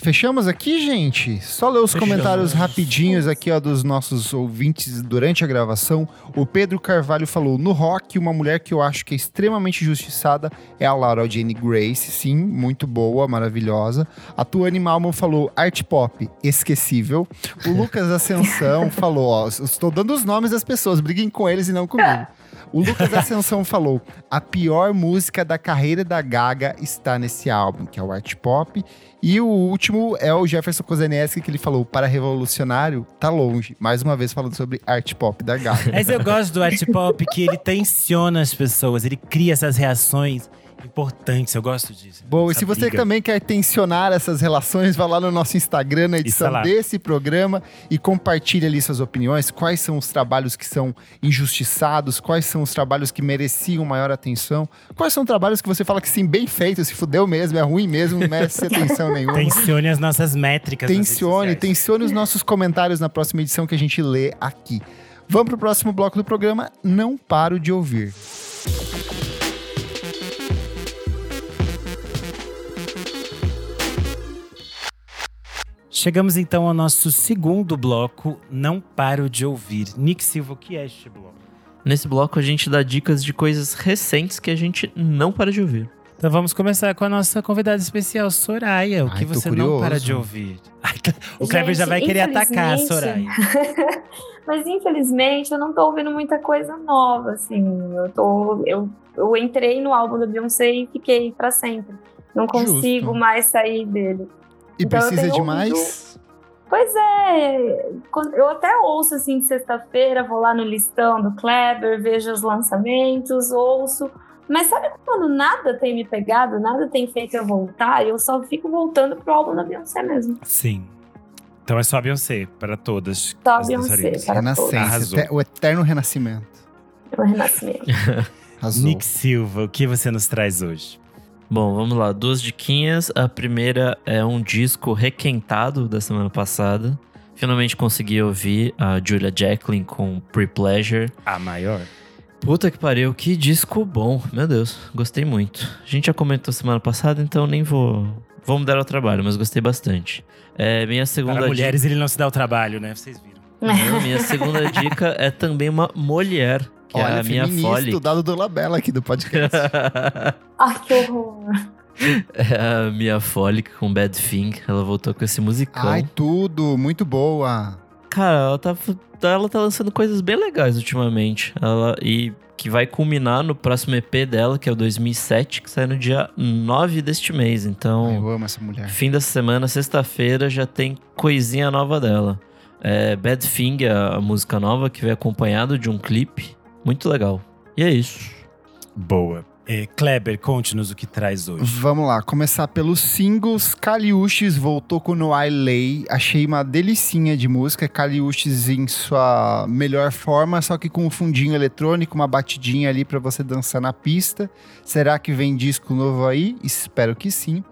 Fechamos aqui, gente? Só ler os Fechamos. comentários rapidinhos aqui ó, dos nossos ouvintes durante a gravação. O Pedro Carvalho falou: no rock, uma mulher que eu acho que é extremamente injustiçada é a Laura Jane Grace. Sim, muito boa, maravilhosa. A Tuane Malman falou: art pop, esquecível. O Lucas Ascensão falou: ó, estou dando os nomes das pessoas, briguem com eles e não comigo. O Lucas Ascensão falou: a pior música da carreira da Gaga está nesse álbum, que é o art pop. E o último é o Jefferson Kozeneski, que ele falou: para revolucionário, tá longe. Mais uma vez falando sobre art pop da Gaga. Mas eu gosto do art pop que ele tensiona as pessoas, ele cria essas reações importantes. Eu gosto disso. Bom, e se você briga. também quer tensionar essas relações, vá lá no nosso Instagram, na edição desse programa e compartilhe ali suas opiniões. Quais são os trabalhos que são injustiçados? Quais são os trabalhos que mereciam maior atenção? Quais são trabalhos que você fala que sim, bem feito, se fudeu mesmo, é ruim mesmo, não merece atenção nenhuma? Tensione as nossas métricas. Tensione, tensione os nossos comentários na próxima edição que a gente lê aqui. Vamos pro próximo bloco do programa. Não paro de ouvir. Chegamos então ao nosso segundo bloco, Não Paro de Ouvir. Nick Silva, o que é este bloco? Nesse bloco a gente dá dicas de coisas recentes que a gente não para de ouvir. Então vamos começar com a nossa convidada especial, Soraya. O Ai, que você curioso. não para de ouvir? Ai, o Kleber já vai querer atacar a Soraya. Mas infelizmente eu não tô ouvindo muita coisa nova, assim. Eu tô. Eu, eu entrei no álbum da Beyoncé e fiquei pra sempre. Não consigo Justo. mais sair dele. E Então precisa de ouvido- mais? Pois é, eu até ouço assim de sexta-feira, vou lá no listão do Kleber, vejo os lançamentos, ouço. Mas sabe quando nada tem me pegado, nada tem feito eu voltar? Eu só fico voltando pro álbum da Beyoncé mesmo. Sim. Então é só a Beyoncé para todas. Só a as Beyoncé, para todos. Renascença, o eterno renascimento. O renascimento. Nick Silva, o que você nos traz hoje? Bom, vamos lá. Duas diquinhas. A primeira é um disco requentado da semana passada. Finalmente consegui ouvir a Julia Jacqueline com Pre-Pleasure. A maior? Puta que pariu, que disco bom. Meu Deus, gostei muito. A gente já comentou semana passada, então nem vou. Vou me dar ao trabalho, mas gostei bastante. É, minha segunda Para dica. mulheres ele não se dá o trabalho, né? Vocês viram. Não, minha segunda dica é também uma mulher, que Olha, é a minha Folly. o dado do Labela aqui do podcast. Ai, que horror. é a minha Folly com Bad Thing. Ela voltou com esse musicão. Ai, tudo, muito boa. Cara, ela tá, ela tá lançando coisas bem legais ultimamente. Ela, e que vai culminar no próximo EP dela, que é o 2007, que sai no dia 9 deste mês. Ai, Então, eu amo essa mulher. fim da semana, sexta-feira, já tem coisinha nova dela. É Bad Thing, é a música nova, que vem acompanhado de um clipe. Muito legal. E é isso. Boa. É, Kleber, conte-nos o que traz hoje. Vamos lá, começar pelos singles. Kaliushis voltou com No I Lay. Achei uma delicinha de música. Kaliushis em sua melhor forma, só que com um fundinho eletrônico, uma batidinha ali pra você dançar na pista. Será que vem disco novo aí? Espero que sim.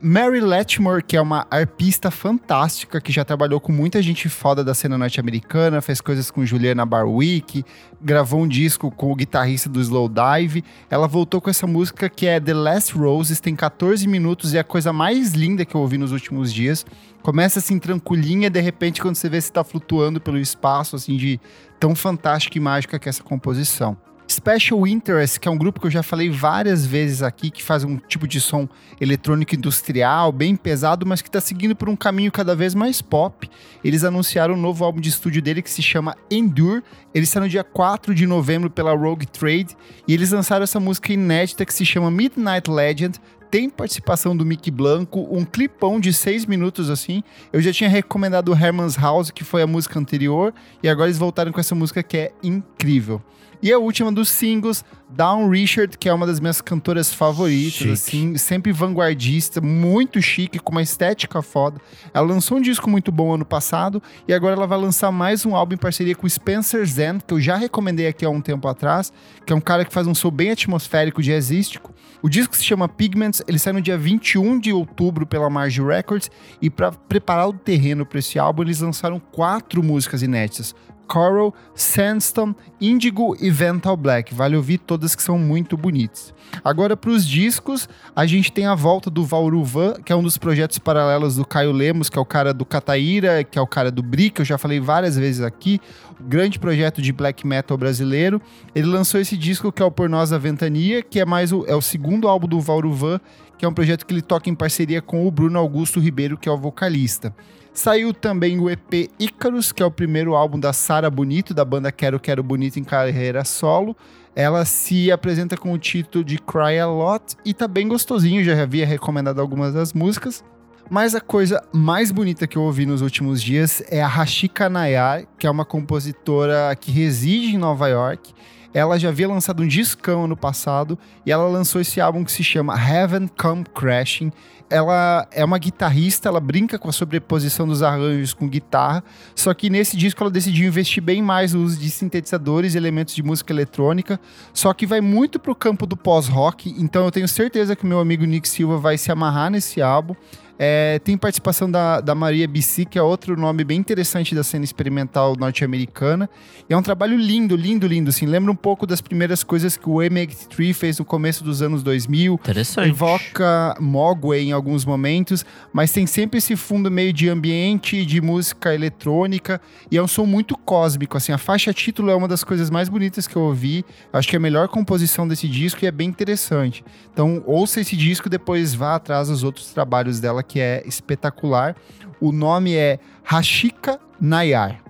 Mary Letmore, que é uma arpista fantástica, que já trabalhou com muita gente foda da cena norte-americana, fez coisas com Juliana Barwick, gravou um disco com o guitarrista do Slowdive. Ela voltou com essa música que é The Last Roses, tem 14 minutos e é a coisa mais linda que eu ouvi nos últimos dias. Começa assim tranquilinha, de repente quando você vê você tá flutuando pelo espaço, assim, de tão fantástica e mágica que é essa composição. Special Interest, que é um grupo que eu já falei várias vezes aqui, que faz um tipo de som eletrônico industrial, bem pesado, mas que está seguindo por um caminho cada vez mais pop. Eles anunciaram um novo álbum de estúdio dele que se chama Endure. Ele está no dia 4 de novembro pela Rogue Trade e eles lançaram essa música inédita que se chama Midnight Legend. Tem participação do Mickey Blanco, um clipão de seis minutos assim. Eu já tinha recomendado o Herman's House, que foi a música anterior, e agora eles voltaram com essa música que é incrível. E a última dos singles, Dawn Richard, que é uma das minhas cantoras favoritas, Chique. assim, sempre vanguardista, muito chique, com uma estética foda. Ela lançou um disco muito bom ano passado e agora ela vai lançar mais um álbum em parceria com o Spencer Zen, que eu já recomendei aqui há um tempo atrás, que é um cara que faz um som bem atmosférico, jazzístico. O disco se chama Pigments, ele sai no dia 21 de outubro pela Marge Records e para preparar o terreno para esse álbum, eles lançaram quatro músicas inéditas. Coral, Sandstone, Indigo e Vental Black. Vale ouvir todas que são muito bonitas. Agora, para os discos, a gente tem a volta do Vauruvan, que é um dos projetos paralelos do Caio Lemos, que é o cara do Cataíra, que é o cara do Brick, eu já falei várias vezes aqui. Grande projeto de black metal brasileiro. Ele lançou esse disco que é o Por Nós a Ventania, que é mais o, é o segundo álbum do Vauruvan, que é um projeto que ele toca em parceria com o Bruno Augusto Ribeiro, que é o vocalista. Saiu também o EP Ícaros, que é o primeiro álbum da Sara Bonito, da banda Quero Quero Bonito em carreira solo. Ela se apresenta com o título de Cry A Lot e tá bem gostosinho, já havia recomendado algumas das músicas. Mas a coisa mais bonita que eu ouvi nos últimos dias é a Hashika Nayar, que é uma compositora que reside em Nova York. Ela já havia lançado um discão ano passado e ela lançou esse álbum que se chama Heaven Come Crashing. Ela é uma guitarrista, ela brinca com a sobreposição dos arranjos com guitarra, só que nesse disco ela decidiu investir bem mais no uso de sintetizadores e elementos de música eletrônica, só que vai muito pro campo do pós-rock, então eu tenho certeza que o meu amigo Nick Silva vai se amarrar nesse álbum. É, tem participação da, da Maria Bissi, que é outro nome bem interessante da cena experimental norte-americana. E é um trabalho lindo, lindo, lindo. Assim, lembra um pouco das primeiras coisas que o M83 fez no começo dos anos 2000. Interessante. Evoca Mogwai em alguns momentos, mas tem sempre esse fundo meio de ambiente, de música eletrônica. E é um som muito cósmico. Assim, a faixa título é uma das coisas mais bonitas que eu ouvi. Acho que é a melhor composição desse disco e é bem interessante. Então, ouça esse disco, depois vá atrás dos outros trabalhos dela que é espetacular. O nome é Rashika Nayar.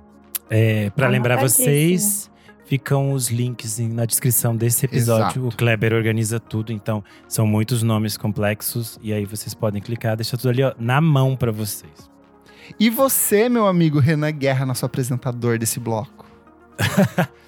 É, para lembrar Anotadíssimo. vocês, ficam os links na descrição desse episódio. Exato. O Kleber organiza tudo, então são muitos nomes complexos e aí vocês podem clicar, deixa tudo ali ó, na mão para vocês. E você, meu amigo Renan Guerra, nosso apresentador desse bloco.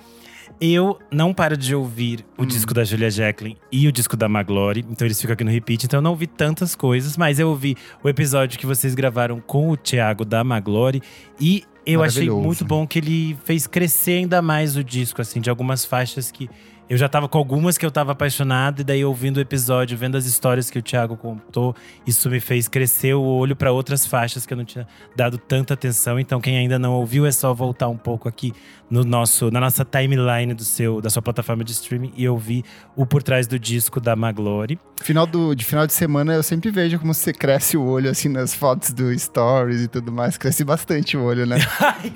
Eu não paro de ouvir o Hum. disco da Julia Jacqueline e o disco da Maglore, então eles ficam aqui no repeat, então eu não ouvi tantas coisas, mas eu ouvi o episódio que vocês gravaram com o Thiago da Maglore e eu achei muito bom que ele fez crescer ainda mais o disco, assim, de algumas faixas que eu já tava com algumas que eu tava apaixonado, e daí ouvindo o episódio, vendo as histórias que o Thiago contou, isso me fez crescer o olho para outras faixas que eu não tinha dado tanta atenção. Então, quem ainda não ouviu, é só voltar um pouco aqui no nosso, na nossa timeline do seu, da sua plataforma de streaming e ouvir o por trás do disco da Maglore. Final do, de final de semana eu sempre vejo como você cresce o olho assim nas fotos do Stories e tudo mais. Cresce bastante o olho, né? Ai,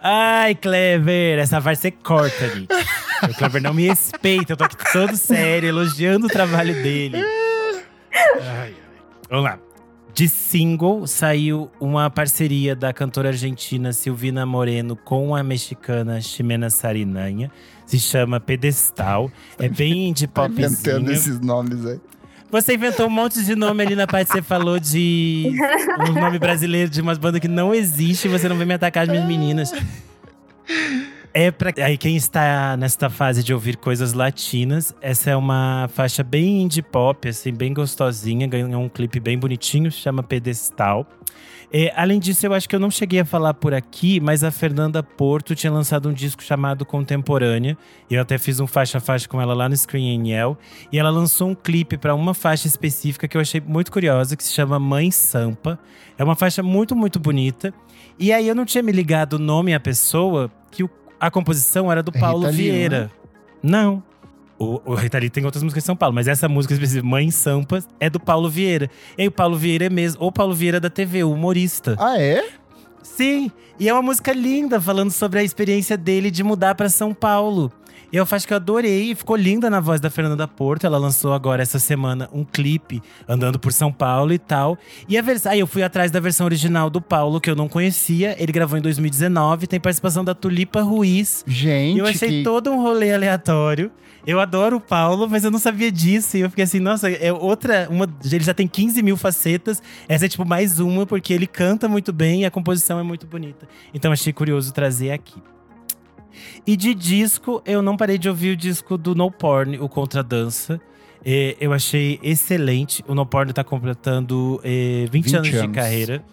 Ai, Clever, essa vai ser corta, Nick. O Clever não me respeita, eu tô aqui todo sério, elogiando o trabalho dele. Ai, ai. Vamos lá. De single, saiu uma parceria da cantora argentina Silvina Moreno com a mexicana Ximena Sarinanha. Se chama Pedestal. É bem de Tá inventando popzinho. esses nomes aí. Você inventou um monte de nome ali na parte que você falou de um nome brasileiro de umas bandas que não existe. Você não vem me atacar as minhas meninas. É pra aí quem está nesta fase de ouvir coisas latinas, essa é uma faixa bem indie pop, assim, bem gostosinha, ganhou um clipe bem bonitinho, chama Pedestal. É, além disso, eu acho que eu não cheguei a falar por aqui, mas a Fernanda Porto tinha lançado um disco chamado Contemporânea. E eu até fiz um faixa a faixa com ela lá no Screen NL. E ela lançou um clipe para uma faixa específica que eu achei muito curiosa, que se chama Mãe Sampa. É uma faixa muito, muito bonita. E aí eu não tinha me ligado o nome à pessoa, que o- a composição era do É Paulo Lee, Vieira. Não. O, o Rita Lee tem outras músicas em São Paulo, mas essa música específica, Mãe Sampa, é do Paulo Vieira. E aí o Paulo Vieira é mesmo, o Paulo Vieira da TV, o humorista. Ah, é? Sim, e é uma música linda, falando sobre a experiência dele de mudar pra São Paulo. E eu acho que eu adorei, ficou linda na voz da Fernanda Porto. Ela lançou agora essa semana um clipe andando por São Paulo e tal. E a versão, aí eu fui atrás da versão original do Paulo, que eu não conhecia. Ele gravou em 2019, tem participação da Tulipa Ruiz. Gente, E eu achei que... todo um rolê aleatório. Eu adoro o Paulo, mas eu não sabia disso. E eu fiquei assim, nossa, é outra. Uma, ele já tem 15 mil facetas. Essa é tipo mais uma, porque ele canta muito bem e a composição é muito bonita. Então achei curioso trazer aqui. E de disco, eu não parei de ouvir o disco do No Porn, o Contradança. É, eu achei excelente. O No Porn tá completando é, 20, 20 anos, de anos. carreira.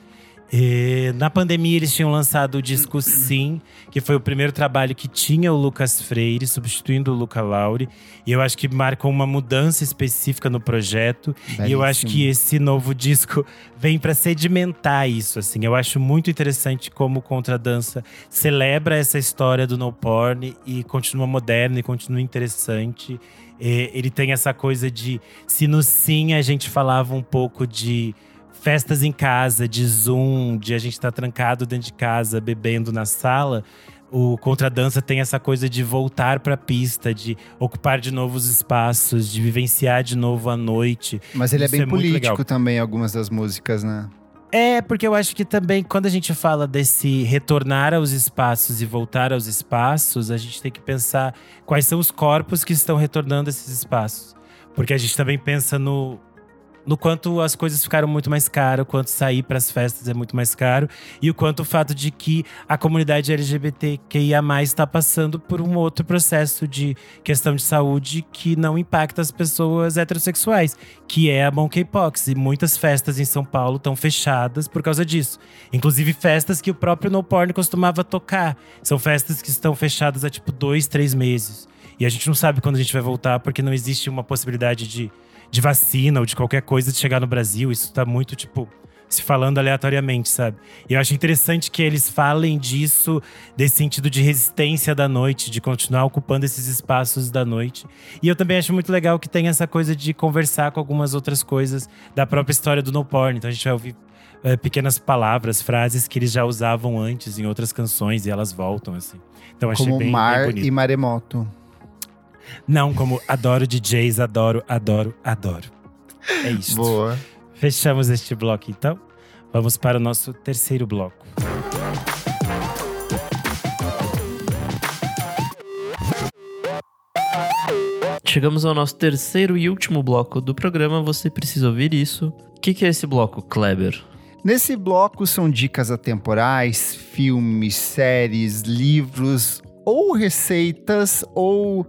É, na pandemia, eles tinham lançado o disco Sim, que foi o primeiro trabalho que tinha o Lucas Freire, substituindo o Luca Lauri. E eu acho que marcou uma mudança específica no projeto. E eu acho que esse novo disco vem para sedimentar isso, assim. Eu acho muito interessante como o Contradança celebra essa história do no porn e continua moderno e continua interessante. É, ele tem essa coisa de se no sim a gente falava um pouco de festas em casa, de Zoom, de a gente estar trancado dentro de casa, bebendo na sala. O Contradança tem essa coisa de voltar para a pista, de ocupar de novo os espaços, de vivenciar de novo a noite. Mas ele é Isso bem é político também, algumas das músicas, né? É, porque eu acho que também quando a gente fala desse retornar aos espaços e voltar aos espaços, a gente tem que pensar quais são os corpos que estão retornando a esses espaços. Porque a gente também pensa no no quanto as coisas ficaram muito mais caras, o quanto sair para as festas é muito mais caro e o quanto o fato de que a comunidade LGBTQIA+ está passando por um outro processo de questão de saúde que não impacta as pessoas heterossexuais, que é a monkeypox. E muitas festas em São Paulo estão fechadas por causa disso. Inclusive festas que o próprio No Porn costumava tocar. São festas que estão fechadas há tipo dois, três meses. E a gente não sabe quando a gente vai voltar, porque não existe uma possibilidade de, de vacina ou de qualquer coisa de chegar no Brasil. Isso tá muito, tipo, se falando aleatoriamente, sabe? E eu acho interessante que eles falem disso, desse sentido de resistência da noite, de continuar ocupando esses espaços da noite. E eu também acho muito legal que tem essa coisa de conversar com algumas outras coisas da própria história do No Porn. Então a gente vai ouvir é, pequenas palavras, frases que eles já usavam antes em outras canções e elas voltam, assim. Então achei Como bem, mar bem bonito. e maremoto. Não, como adoro DJs, adoro, adoro, adoro. É isso. Boa. Fechamos este bloco então. Vamos para o nosso terceiro bloco. Chegamos ao nosso terceiro e último bloco do programa. Você precisa ouvir isso. O que, que é esse bloco, Kleber? Nesse bloco são dicas atemporais, filmes, séries, livros ou receitas ou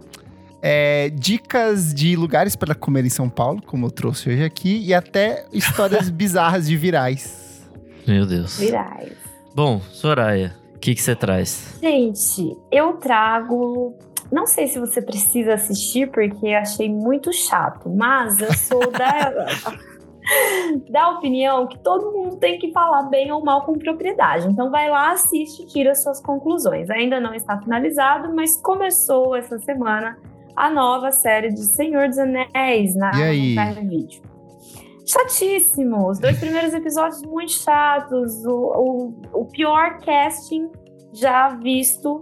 é, dicas de lugares para comer em São Paulo, como eu trouxe hoje aqui, e até histórias bizarras de virais. Meu Deus. Virais. Bom, Soraya, o que, você traz? Gente, eu trago. Não sei se você precisa assistir, porque achei muito chato, mas eu sou da, da opinião que todo mundo tem que falar bem ou mal com propriedade. Então vai lá, assiste e tira suas conclusões. Ainda não está finalizado, mas começou essa semana a nova série de Senhor dos Anéis na? Prime Video. Chatíssimo. Os dois primeiros episódios muito chatos. O, o, o pior casting já visto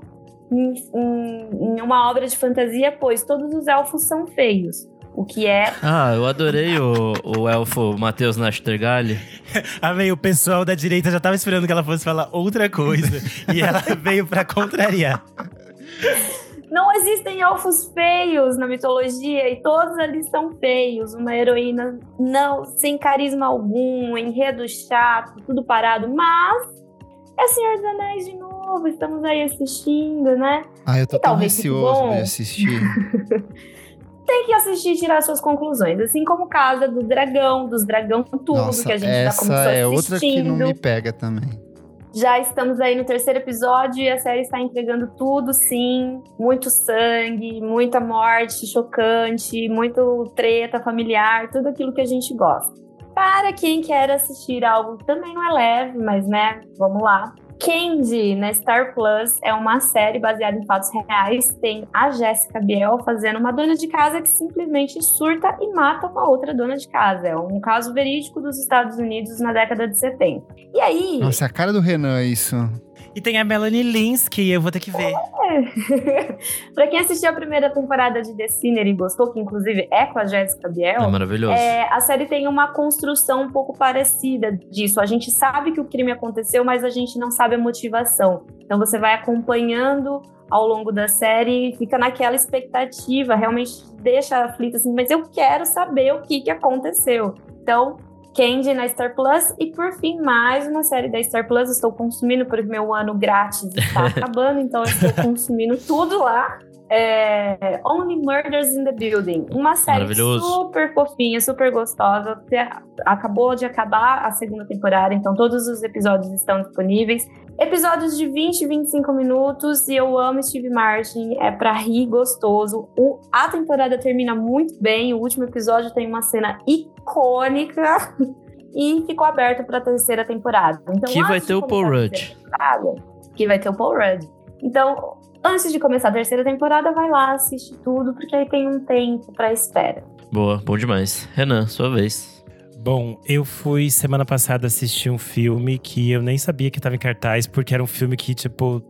em, em- em uma obra de fantasia, pois todos os elfos são feios. O que é Ah, eu adorei o, o elfo Matheus Nastergalli. Amei, o pessoal da direita já tava esperando que ela fosse falar outra coisa. e ela veio pra contrariar. Não existem elfos feios na mitologia e todos ali são feios. Uma heroína não sem carisma algum, enredo chato, tudo parado, mas é Senhor dos Anéis de novo. Estamos aí assistindo, né? Ah, eu tô E tão bom. de assistir. Tem que assistir e tirar suas conclusões, assim como Casa do Dragão, dos Dragão tudo Nossa, que a gente já começou essa é assistindo. outra que não me pega também. Já estamos aí no terceiro episódio e a série está entregando tudo, sim. Muito sangue, muita morte chocante, muito treta familiar, tudo aquilo que a gente gosta. Para quem quer assistir algo também não é leve, mas né, vamos lá. Candy, na Star Plus, é uma série baseada em fatos reais. Tem a Jéssica Biel fazendo uma dona de casa que simplesmente surta e mata uma outra dona de casa. É um caso verídico dos Estados Unidos na década de 70. E aí, Nossa, é a cara do Renan isso. E tem a Melanie Linsky, eu vou ter que ver. pra quem assistiu a primeira temporada de The Sinner e gostou, que inclusive é com a Jéssica É Biel, maravilhoso. é, a série tem uma construção um pouco parecida disso. A gente sabe que o crime aconteceu, mas a gente não sabe a motivação. Então você vai acompanhando ao longo da série e fica naquela expectativa, realmente deixa aflito assim, mas eu quero saber o que, que aconteceu. Então, Candy na Star Plus. E por fim mais uma série da Star Plus. Estou consumindo porque meu ano grátis. Está acabando, então eu estou consumindo tudo lá. É, Only Murders in the Building, uma série super fofinha, super gostosa. Acabou de acabar a segunda temporada, então todos os episódios estão disponíveis. Episódios de 20, 25 minutos e eu amo Steve Martin, é pra rir gostoso. O- a temporada termina muito bem, o último episódio tem uma cena icônica e ficou aberto pra terceira temporada. Então, Que vai ter o Paul Rudd. Que vai ter o Paul Rudd. Então, antes de começar a terceira temporada, vai lá, assiste tudo, porque aí tem um tempo pra espera. Boa, bom demais. Renan, sua vez. Bom, eu fui semana passada assistir um filme que eu nem sabia que estava em cartaz, porque era um filme que, tipo,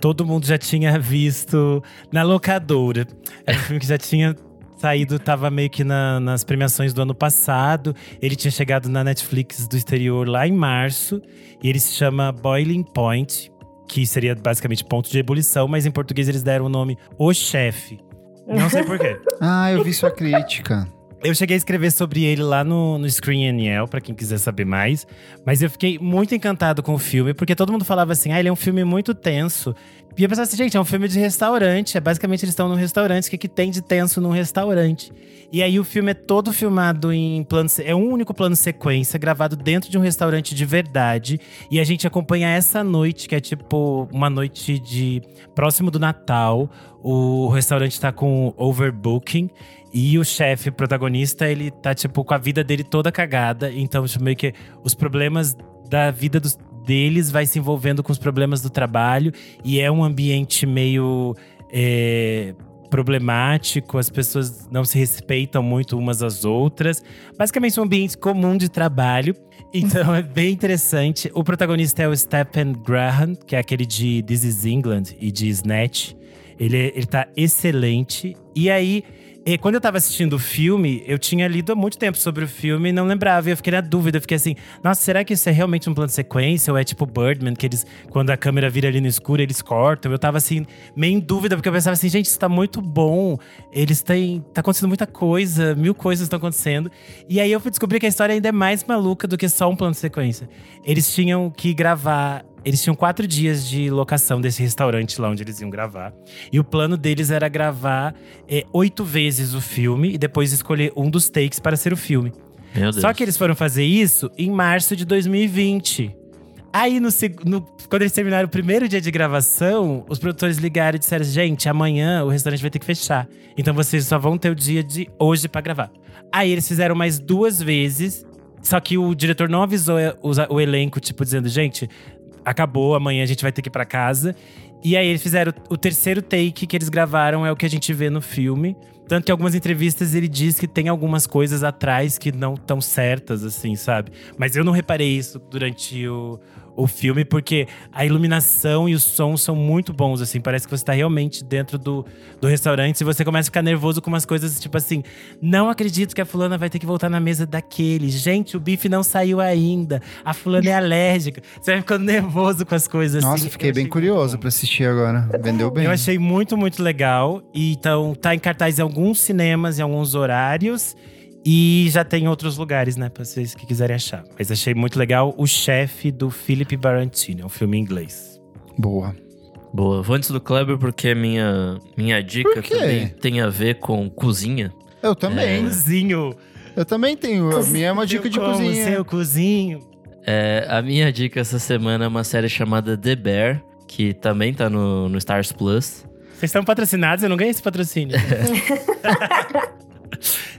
todo mundo já tinha visto na locadora. Era um filme que já tinha saído, tava meio que na- nas premiações do ano passado. Ele tinha chegado na Netflix do exterior lá em março. E ele se chama Boiling Point, que seria basicamente ponto de ebulição, mas em português eles deram o nome O Chefe. Não sei porquê. Ah, eu vi sua crítica. Eu cheguei a escrever sobre ele lá no, no Screen NL, pra quem quiser saber mais. Mas eu fiquei muito encantado com o filme, porque todo mundo falava assim: ah, ele é um filme muito tenso. E eu pensava assim, gente, é um filme de restaurante. É basicamente eles estão num restaurante. O que, que tem de tenso num restaurante? E aí o filme é todo filmado em plano. É um único plano sequência, gravado dentro de um restaurante de verdade. E a gente acompanha essa noite, que é tipo uma noite de próximo do Natal. o restaurante tá com overbooking e o chefe protagonista, ele tá, tipo, com a vida dele toda cagada. Então, tipo, meio que os problemas da vida dos, deles vai se envolvendo com os problemas do trabalho. E é um ambiente meio. É, problemático, as pessoas não se respeitam muito umas às outras. Basicamente, um ambiente comum de trabalho. Então é bem interessante. O protagonista é o Stephen Graham, que é aquele de This Is England e de Snatch. Ele, ele tá excelente. E aí, e quando eu tava assistindo o filme, eu tinha lido há muito tempo sobre o filme e não lembrava. E eu fiquei na dúvida, eu fiquei assim, nossa, será que isso é realmente um plano de sequência? Ou é tipo Birdman, que eles, quando a câmera vira ali no escuro, eles cortam? Eu tava assim, meio em dúvida, porque eu pensava assim, gente, isso tá muito bom. Eles têm. tá acontecendo muita coisa, mil coisas estão acontecendo. E aí eu fui descobrir que a história ainda é mais maluca do que só um plano de sequência. Eles tinham que gravar eles tinham quatro dias de locação desse restaurante lá onde eles iam gravar. E o plano deles era gravar é, oito vezes o filme e depois escolher um dos takes para ser o filme. Meu Deus. Só que eles foram fazer isso em março de 2020. Aí, no, no, quando eles terminaram o primeiro dia de gravação, os produtores ligaram e disseram: gente, amanhã o restaurante vai ter que fechar. Então vocês só vão ter o dia de hoje para gravar. Aí eles fizeram mais duas vezes. Só que o diretor não avisou o, o elenco, tipo, dizendo, gente, acabou, amanhã a gente vai ter que ir pra casa. E aí eles fizeram o terceiro take que eles gravaram, é o que a gente vê no filme. Tanto que em algumas entrevistas ele diz que tem algumas coisas atrás que não estão certas, assim, sabe? Mas eu não reparei isso durante o, o filme, porque a iluminação e o som são muito bons, assim. Parece que você tá realmente dentro do, do restaurante. E você começa a ficar nervoso com umas coisas, tipo assim… Não acredito que a fulana vai ter que voltar na mesa daquele. Gente, o bife não saiu ainda. A fulana é alérgica. Você vai ficando nervoso com as coisas, Nossa, assim. fiquei bem curioso para assistir agora. Vendeu bem. Eu achei muito, muito legal. E, então, tá em cartaz em alguns cinemas, em alguns horários. E já tem outros lugares, né, pra vocês que quiserem achar. Mas achei muito legal O Chefe, do Philip Barantini, é um filme em inglês. Boa. Boa. Vou antes do Kleber porque minha, minha dica também tem a ver com cozinha. Eu também. Cozinho! Eu também tenho. A minha é uma dica de Eu como cozinha. Seu cozinho. É, a minha dica essa semana é uma série chamada The Bear, que também tá no, no Stars Plus. Vocês estão patrocinados, eu não ganhei esse patrocínio.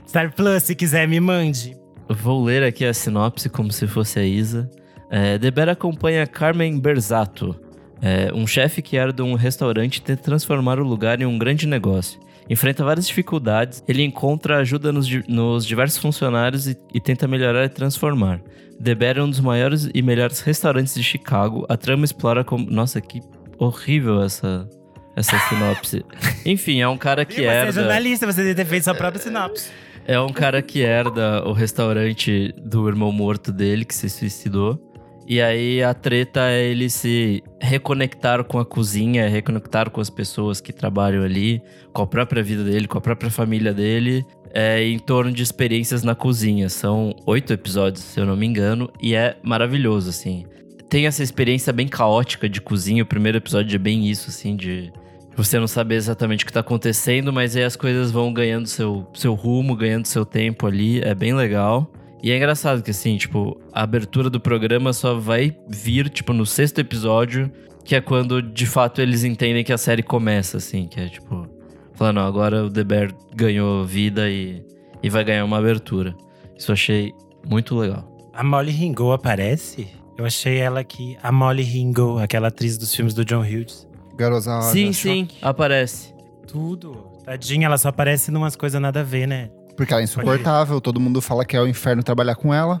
Star Plus, se quiser, me mande. Vou ler aqui a sinopse como se fosse a Isa. É, The Bear acompanha Carmen Berzato, é, um chefe que herda um restaurante e tenta transformar o lugar em um grande negócio. Enfrenta várias dificuldades, ele encontra ajuda nos, nos diversos funcionários e, e tenta melhorar e transformar. The Bear é um dos maiores e melhores restaurantes de Chicago. A trama explora como. Nossa, que horrível essa, essa sinopse. Enfim, é um cara que você é herda. jornalista, você deve ter feito sua própria sinopse. É um cara que herda o restaurante do irmão morto dele, que se suicidou. E aí a treta é ele se reconectar com a cozinha, reconectar com as pessoas que trabalham ali, com a própria vida dele, com a própria família dele, é, em torno de experiências na cozinha. São oito episódios, se eu não me engano, e é maravilhoso, assim. Tem essa experiência bem caótica de cozinha. O primeiro episódio é bem isso, assim, de você não saber exatamente o que tá acontecendo, mas aí as coisas vão ganhando seu, seu rumo, ganhando seu tempo ali. É bem legal. E é engraçado que, assim, tipo, a abertura do programa só vai vir, tipo, no sexto episódio, que é quando, de fato, eles entendem que a série começa, assim, que é, tipo, falando, agora o The Bear ganhou vida e, e vai ganhar uma abertura. Isso eu achei muito legal. A Molly Ringo aparece? Eu achei ela aqui. A Molly Ringo, aquela atriz dos filmes do John Hughes. Garota. sim, sim, aparece. Tudo. Tadinha, ela só aparece numas coisas nada a ver, né? Porque ela é insuportável, todo mundo fala que é o inferno trabalhar com ela.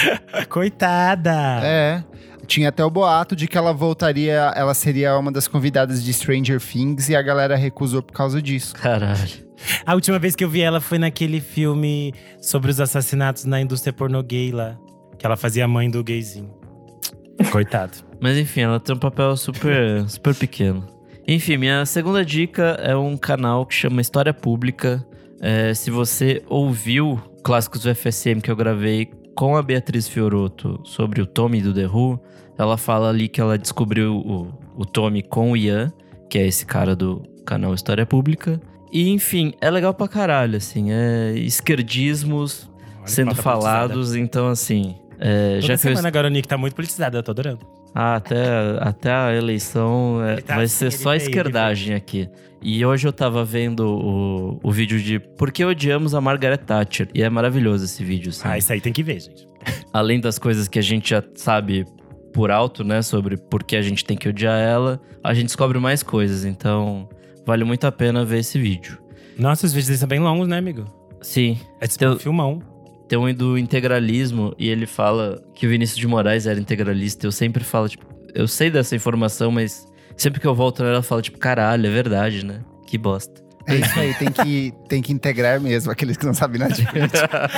Coitada! É. Tinha até o boato de que ela voltaria, ela seria uma das convidadas de Stranger Things e a galera recusou por causa disso. Caralho. A última vez que eu vi ela foi naquele filme sobre os assassinatos na indústria pornô gay lá. Que ela fazia a mãe do gayzinho. Coitado. Mas enfim, ela tem um papel super, super pequeno. Enfim, minha segunda dica é um canal que chama História Pública. É, se você ouviu Clássicos do FSM que eu gravei com a Beatriz Fioroto sobre o Tommy do The Who, ela fala ali que ela descobriu o, o Tommy com o Ian, que é esse cara do canal História Pública. E enfim, é legal pra caralho, assim. É esquerdismos Olha, sendo falados, então assim. É, Toda já que eu semana agora o Nick tá muito politizado, eu tô adorando. Ah, até, até a eleição é, tá vai assim, ser só ele esquerdagem aqui. E hoje eu tava vendo o, o vídeo de Por que odiamos a Margaret Thatcher? E é maravilhoso esse vídeo, assim. Ah, isso aí tem que ver, gente. Além das coisas que a gente já sabe por alto, né? Sobre por que a gente tem que odiar ela, a gente descobre mais coisas. Então, vale muito a pena ver esse vídeo. Nossa, os vídeos são bem longos, né, amigo? Sim, É tipo Então- um filmão. Tem um do integralismo e ele fala que o Vinícius de Moraes era integralista. Eu sempre falo, tipo, eu sei dessa informação, mas sempre que eu volto nela, eu falo, tipo, caralho, é verdade, né? Que bosta. É isso aí, tem que, tem que integrar mesmo, aqueles que não sabem nada de política.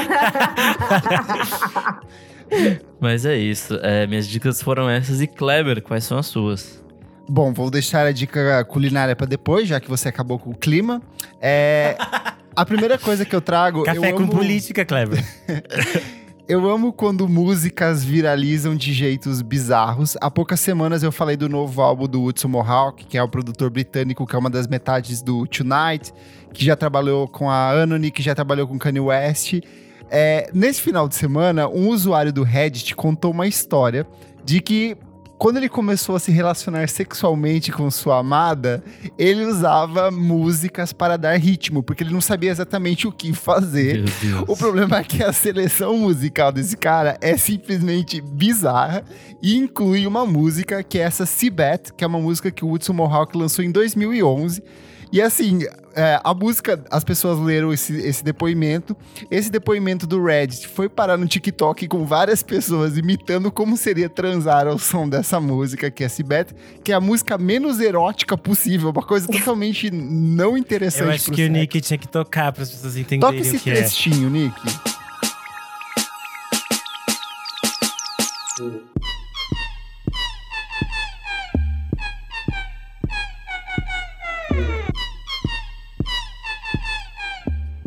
Mas é isso. É, minhas dicas foram essas. E Kleber, quais são as suas? Bom, vou deixar a dica culinária pra depois, já que você acabou com o clima. É, a primeira coisa que eu trago. Café eu com amo, política, Kleber. Eu amo quando músicas viralizam de jeitos bizarros. Há poucas semanas eu falei do novo álbum do Hudson Mohawk, que é o produtor britânico, que é uma das metades do Tonight, que já trabalhou com a Anony, que já trabalhou com Kanye West. É, nesse final de semana, um usuário do Reddit contou uma história de que quando ele começou a se relacionar sexualmente com sua amada, ele usava músicas para dar ritmo, porque ele não sabia exatamente o que fazer. O problema é que a seleção musical desse cara é simplesmente bizarra e inclui uma música que é essa Cibet, que é uma música que o Hudson Mohawk lançou em 2011. E assim, é, a música, as pessoas leram esse, esse depoimento. Esse depoimento do Reddit foi parar no TikTok com várias pessoas imitando como seria transar ao som dessa música, que é Cibet, que é a música menos erótica possível, uma coisa totalmente não interessante. Eu acho que o sexo. Nick tinha que tocar para as pessoas entenderem Toca o esse que é. trechinho, Nick.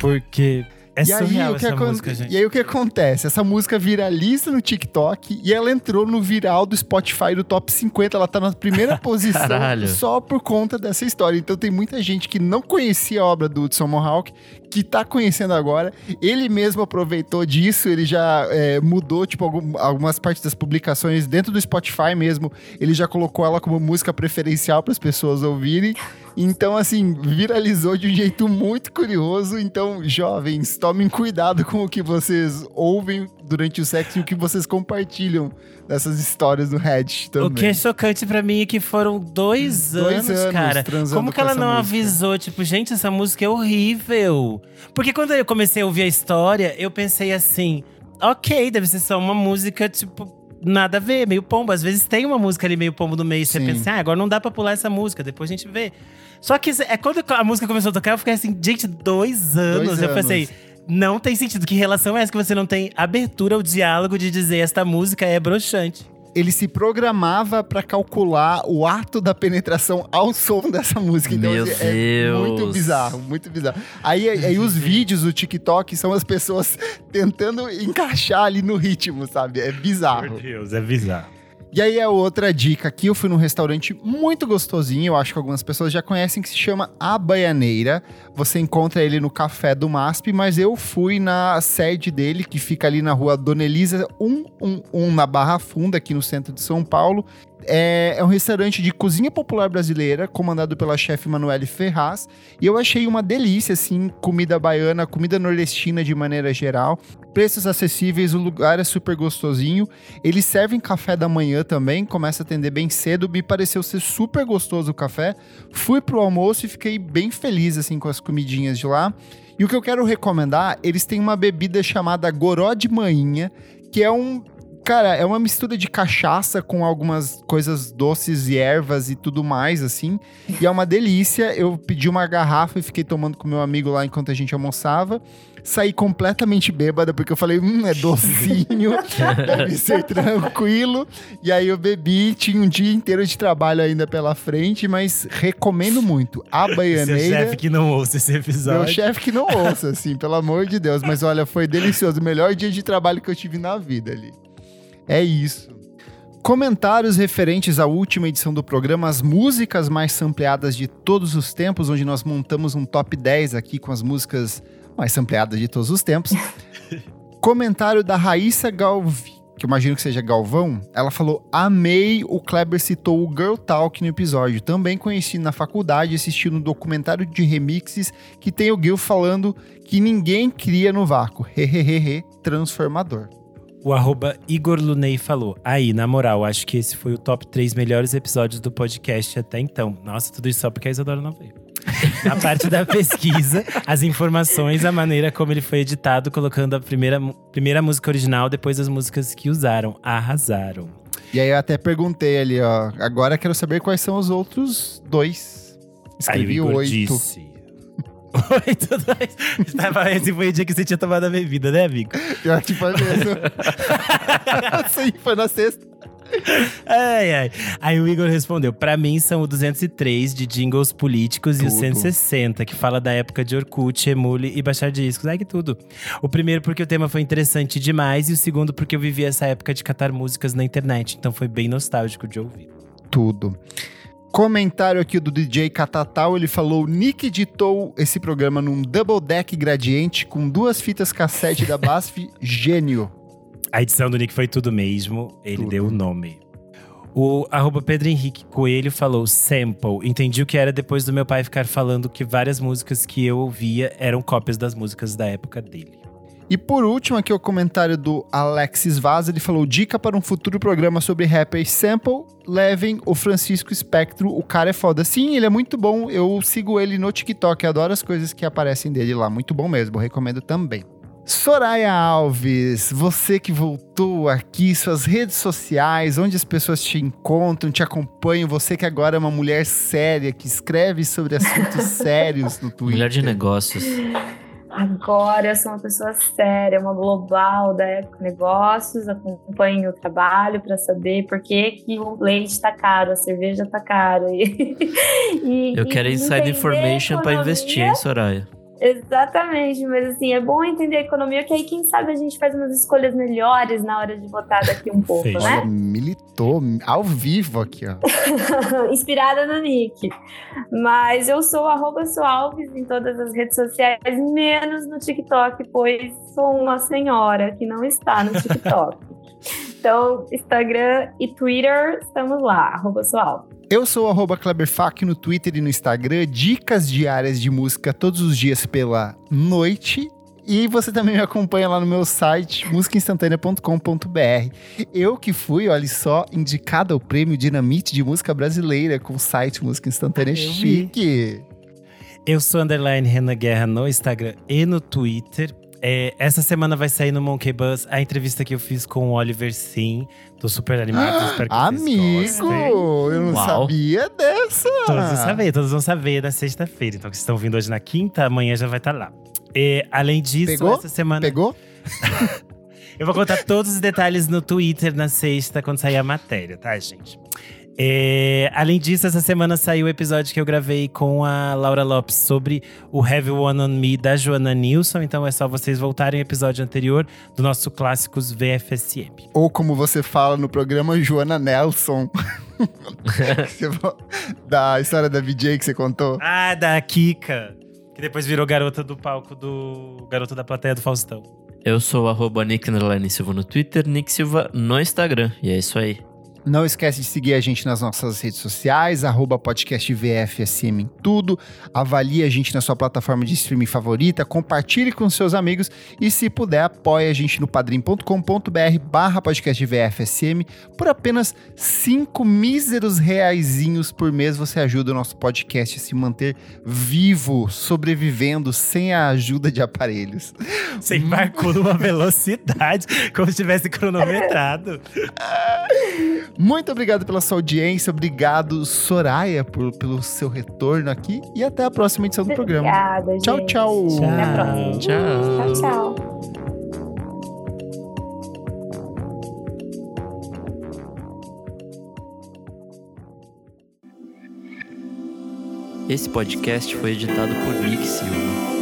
Porque é e, aí, o que essa música, gente. e aí o que acontece? Essa música viraliza no TikTok e ela entrou no viral do Spotify do Top 50. Ela tá na primeira posição Caralho. só por conta dessa história. Então tem muita gente que não conhecia a obra do Hudson Mohawk, que tá conhecendo agora. Ele mesmo aproveitou disso, ele já é, mudou, tipo, algum- algumas partes das publicações dentro do Spotify mesmo. Ele já colocou ela como música preferencial para as pessoas ouvirem. Então, assim, viralizou de um jeito muito curioso. Então, jovens, tomem cuidado com o que vocês ouvem durante o sexo e o que vocês compartilham dessas histórias no Reddit também. O que é chocante pra mim é que foram dois, Dois anos, anos cara. Como que ela não música. avisou? Tipo, gente, essa música é horrível. Porque quando eu comecei a ouvir a história, eu pensei assim: ok, deve ser só uma música, tipo. Nada a ver, meio pombo. Às vezes tem uma música ali meio pombo no meio. Você Sim. pensa, assim, ah, agora não dá pra pular essa música, depois a gente vê. Só que é quando a música começou a tocar, eu fiquei assim, gente, dois anos. Dois eu anos. pensei, não tem sentido. Que relação é essa que você não tem abertura ao diálogo de dizer esta música é broxante? Ele se programava pra calcular o ato da penetração ao som dessa música. Então, Meu assim, é Deus. muito bizarro, muito bizarro. Aí, aí os vídeos do TikTok são as pessoas tentando encaixar ali no ritmo, sabe? É bizarro. Deus, é bizarro. E aí a outra dica aqui, eu fui num restaurante muito gostosinho, eu acho que algumas pessoas já conhecem, que se chama A Baianeira. Você encontra ele no Café do MASP, mas eu fui na sede dele, que fica ali na rua Dona Elisa 111, na Barra Funda, aqui no centro de São Paulo. É, é um restaurante de cozinha popular brasileira, comandado pela chefe Manuele Ferraz. E eu achei uma delícia, assim, comida baiana, comida nordestina de maneira geral. Preços acessíveis, o lugar é super gostosinho. Eles servem café da manhã também, começa a atender bem cedo. Me pareceu ser super gostoso o café. Fui pro almoço e fiquei bem feliz, assim, com as comidinhas de lá. E o que eu quero recomendar, eles têm uma bebida chamada Goró de Manhinha, que é um Cara, é uma mistura de cachaça com algumas coisas doces e ervas e tudo mais, assim. E é uma delícia. Eu pedi uma garrafa e fiquei tomando com meu amigo lá enquanto a gente almoçava. Saí completamente bêbada, porque eu falei, hum, é docinho, deve ser tranquilo. E aí eu bebi, tinha um dia inteiro de trabalho ainda pela frente, mas recomendo muito. A Seu baianeira. chefe que não ouça esse episódio. Meu chefe que não ouça, assim, pelo amor de Deus. Mas olha, foi delicioso. O melhor dia de trabalho que eu tive na vida ali. É isso. Comentários referentes à última edição do programa, as músicas mais sampleadas de todos os tempos, onde nós montamos um top 10 aqui com as músicas mais sampleadas de todos os tempos. Comentário da Raíssa Galvi. que eu imagino que seja Galvão, ela falou: Amei, o Kleber citou o Girl Talk no episódio. Também conheci na faculdade assistindo um documentário de remixes que tem o Gil falando que ninguém cria no vácuo. Hehehehe, transformador. O arroba Igor Lunei falou. Aí, na moral, acho que esse foi o top 3 melhores episódios do podcast até então. Nossa, tudo isso só porque a Isadora não veio. A parte da pesquisa, as informações, a maneira como ele foi editado, colocando a primeira, primeira música original, depois as músicas que usaram. Arrasaram. E aí eu até perguntei ali, ó. Agora quero saber quais são os outros dois. Escrevi Aí o Igor oito. disse. Oito, dois. Tava- Esse foi o dia que você tinha tomado a bebida, né, amigo? Pior que foi mesmo. Sim, foi na sexta. Ai, ai. Aí o Igor respondeu: Pra mim são o 203 de jingles políticos e o Tudo. 160, que fala da época de Orkut, Emule e baixar discos. Ai, que tudo. O primeiro porque o tema foi interessante demais, e o segundo porque eu vivi essa época de catar músicas na internet. Então foi bem nostálgico de ouvir. Tudo. Comentário aqui do DJ Catatal, ele falou: Nick editou esse programa num double deck gradiente com duas fitas cassete da BASF Gênio. A edição do Nick foi tudo mesmo, ele Tudo. deu o nome. O arroba Pedro Henrique Coelho falou sample. Entendi o que era depois do meu pai ficar falando que várias músicas que eu ouvia eram cópias das músicas da época dele. E por último, aqui o comentário do Alexis Vaz, ele falou: dica para um futuro programa sobre rapper sample, levem o Francisco Spectro, o cara é foda. Sim, ele é muito bom, eu sigo ele no TikTok, adoro as coisas que aparecem dele lá, muito bom mesmo, recomendo também. Soraya Alves, você que voltou aqui, suas redes sociais, onde as pessoas te encontram, te acompanham, você que agora é uma mulher séria, que escreve sobre assuntos sérios no Twitter. Mulher de negócios. Agora eu sou uma pessoa séria, uma global da Época Negócios, acompanho o trabalho para saber por que, que o leite tá caro, a cerveja tá cara. E, e- Eu quero inside information economia. investir, hein, Soraya? Exatamente, mas assim, é bom entender a economia, que aí quem sabe a gente faz umas escolhas melhores na hora de votar daqui um pouco. Olha, né? militou ao vivo aqui, ó. Inspirada no Nick. Mas eu sou arroba sou Alves em todas as redes sociais, menos no TikTok, pois sou uma senhora que não está no TikTok. então, Instagram e Twitter, estamos lá, arroba sou Alves. Eu sou o arroba Kleberfac no Twitter e no Instagram, dicas diárias de música todos os dias pela noite. E você também me acompanha lá no meu site, musicainstantanea.com.br. Eu que fui, olha só, indicada ao prêmio Dinamite de Música Brasileira com o site Música Instantânea Eu vi. Chique. Eu sou underline Renan Guerra no Instagram e no Twitter. É, essa semana vai sair no Monkey Buzz a entrevista que eu fiz com o Oliver Sim. Tô super animado, espero que Amigo, vocês eu não Uau. sabia dessa. Todos vão saber, todos vão saber na sexta-feira. Então, que estão vindo hoje na quinta, amanhã já vai estar lá. É, além disso, Pegou? essa semana. Pegou? Eu vou contar todos os detalhes no Twitter na sexta, quando sair a matéria, tá, gente? É, além disso, essa semana saiu o episódio que eu gravei com a Laura Lopes sobre o Heavy One on Me da Joana Nilson. Então é só vocês voltarem ao episódio anterior do nosso Clássicos VFSM. Ou como você fala no programa, Joana Nelson. Da história da VJ que você contou. Ah, da Kika, que depois virou garota do palco do. Garota da plateia do Faustão. Eu sou o arroba Nick Silva no Twitter, Nick Silva no Instagram. E é isso aí. Não esquece de seguir a gente nas nossas redes sociais, arroba podcast VFSM em tudo. Avalie a gente na sua plataforma de streaming favorita, compartilhe com seus amigos e, se puder, apoie a gente no padrim.com.br barra podcast VFSM. Por apenas cinco míseros reaisinhos por mês, você ajuda o nosso podcast a se manter vivo, sobrevivendo, sem a ajuda de aparelhos. Você embarcou numa velocidade, como se tivesse cronometrado. Muito obrigado pela sua audiência, obrigado Soraya por- pelo seu retorno aqui e até a próxima edição do programa. Obrigada, Tchau, gente. tchau. Até a próxima. Tchau. Tchau, tchau. Esse podcast foi editado por Nick Silva.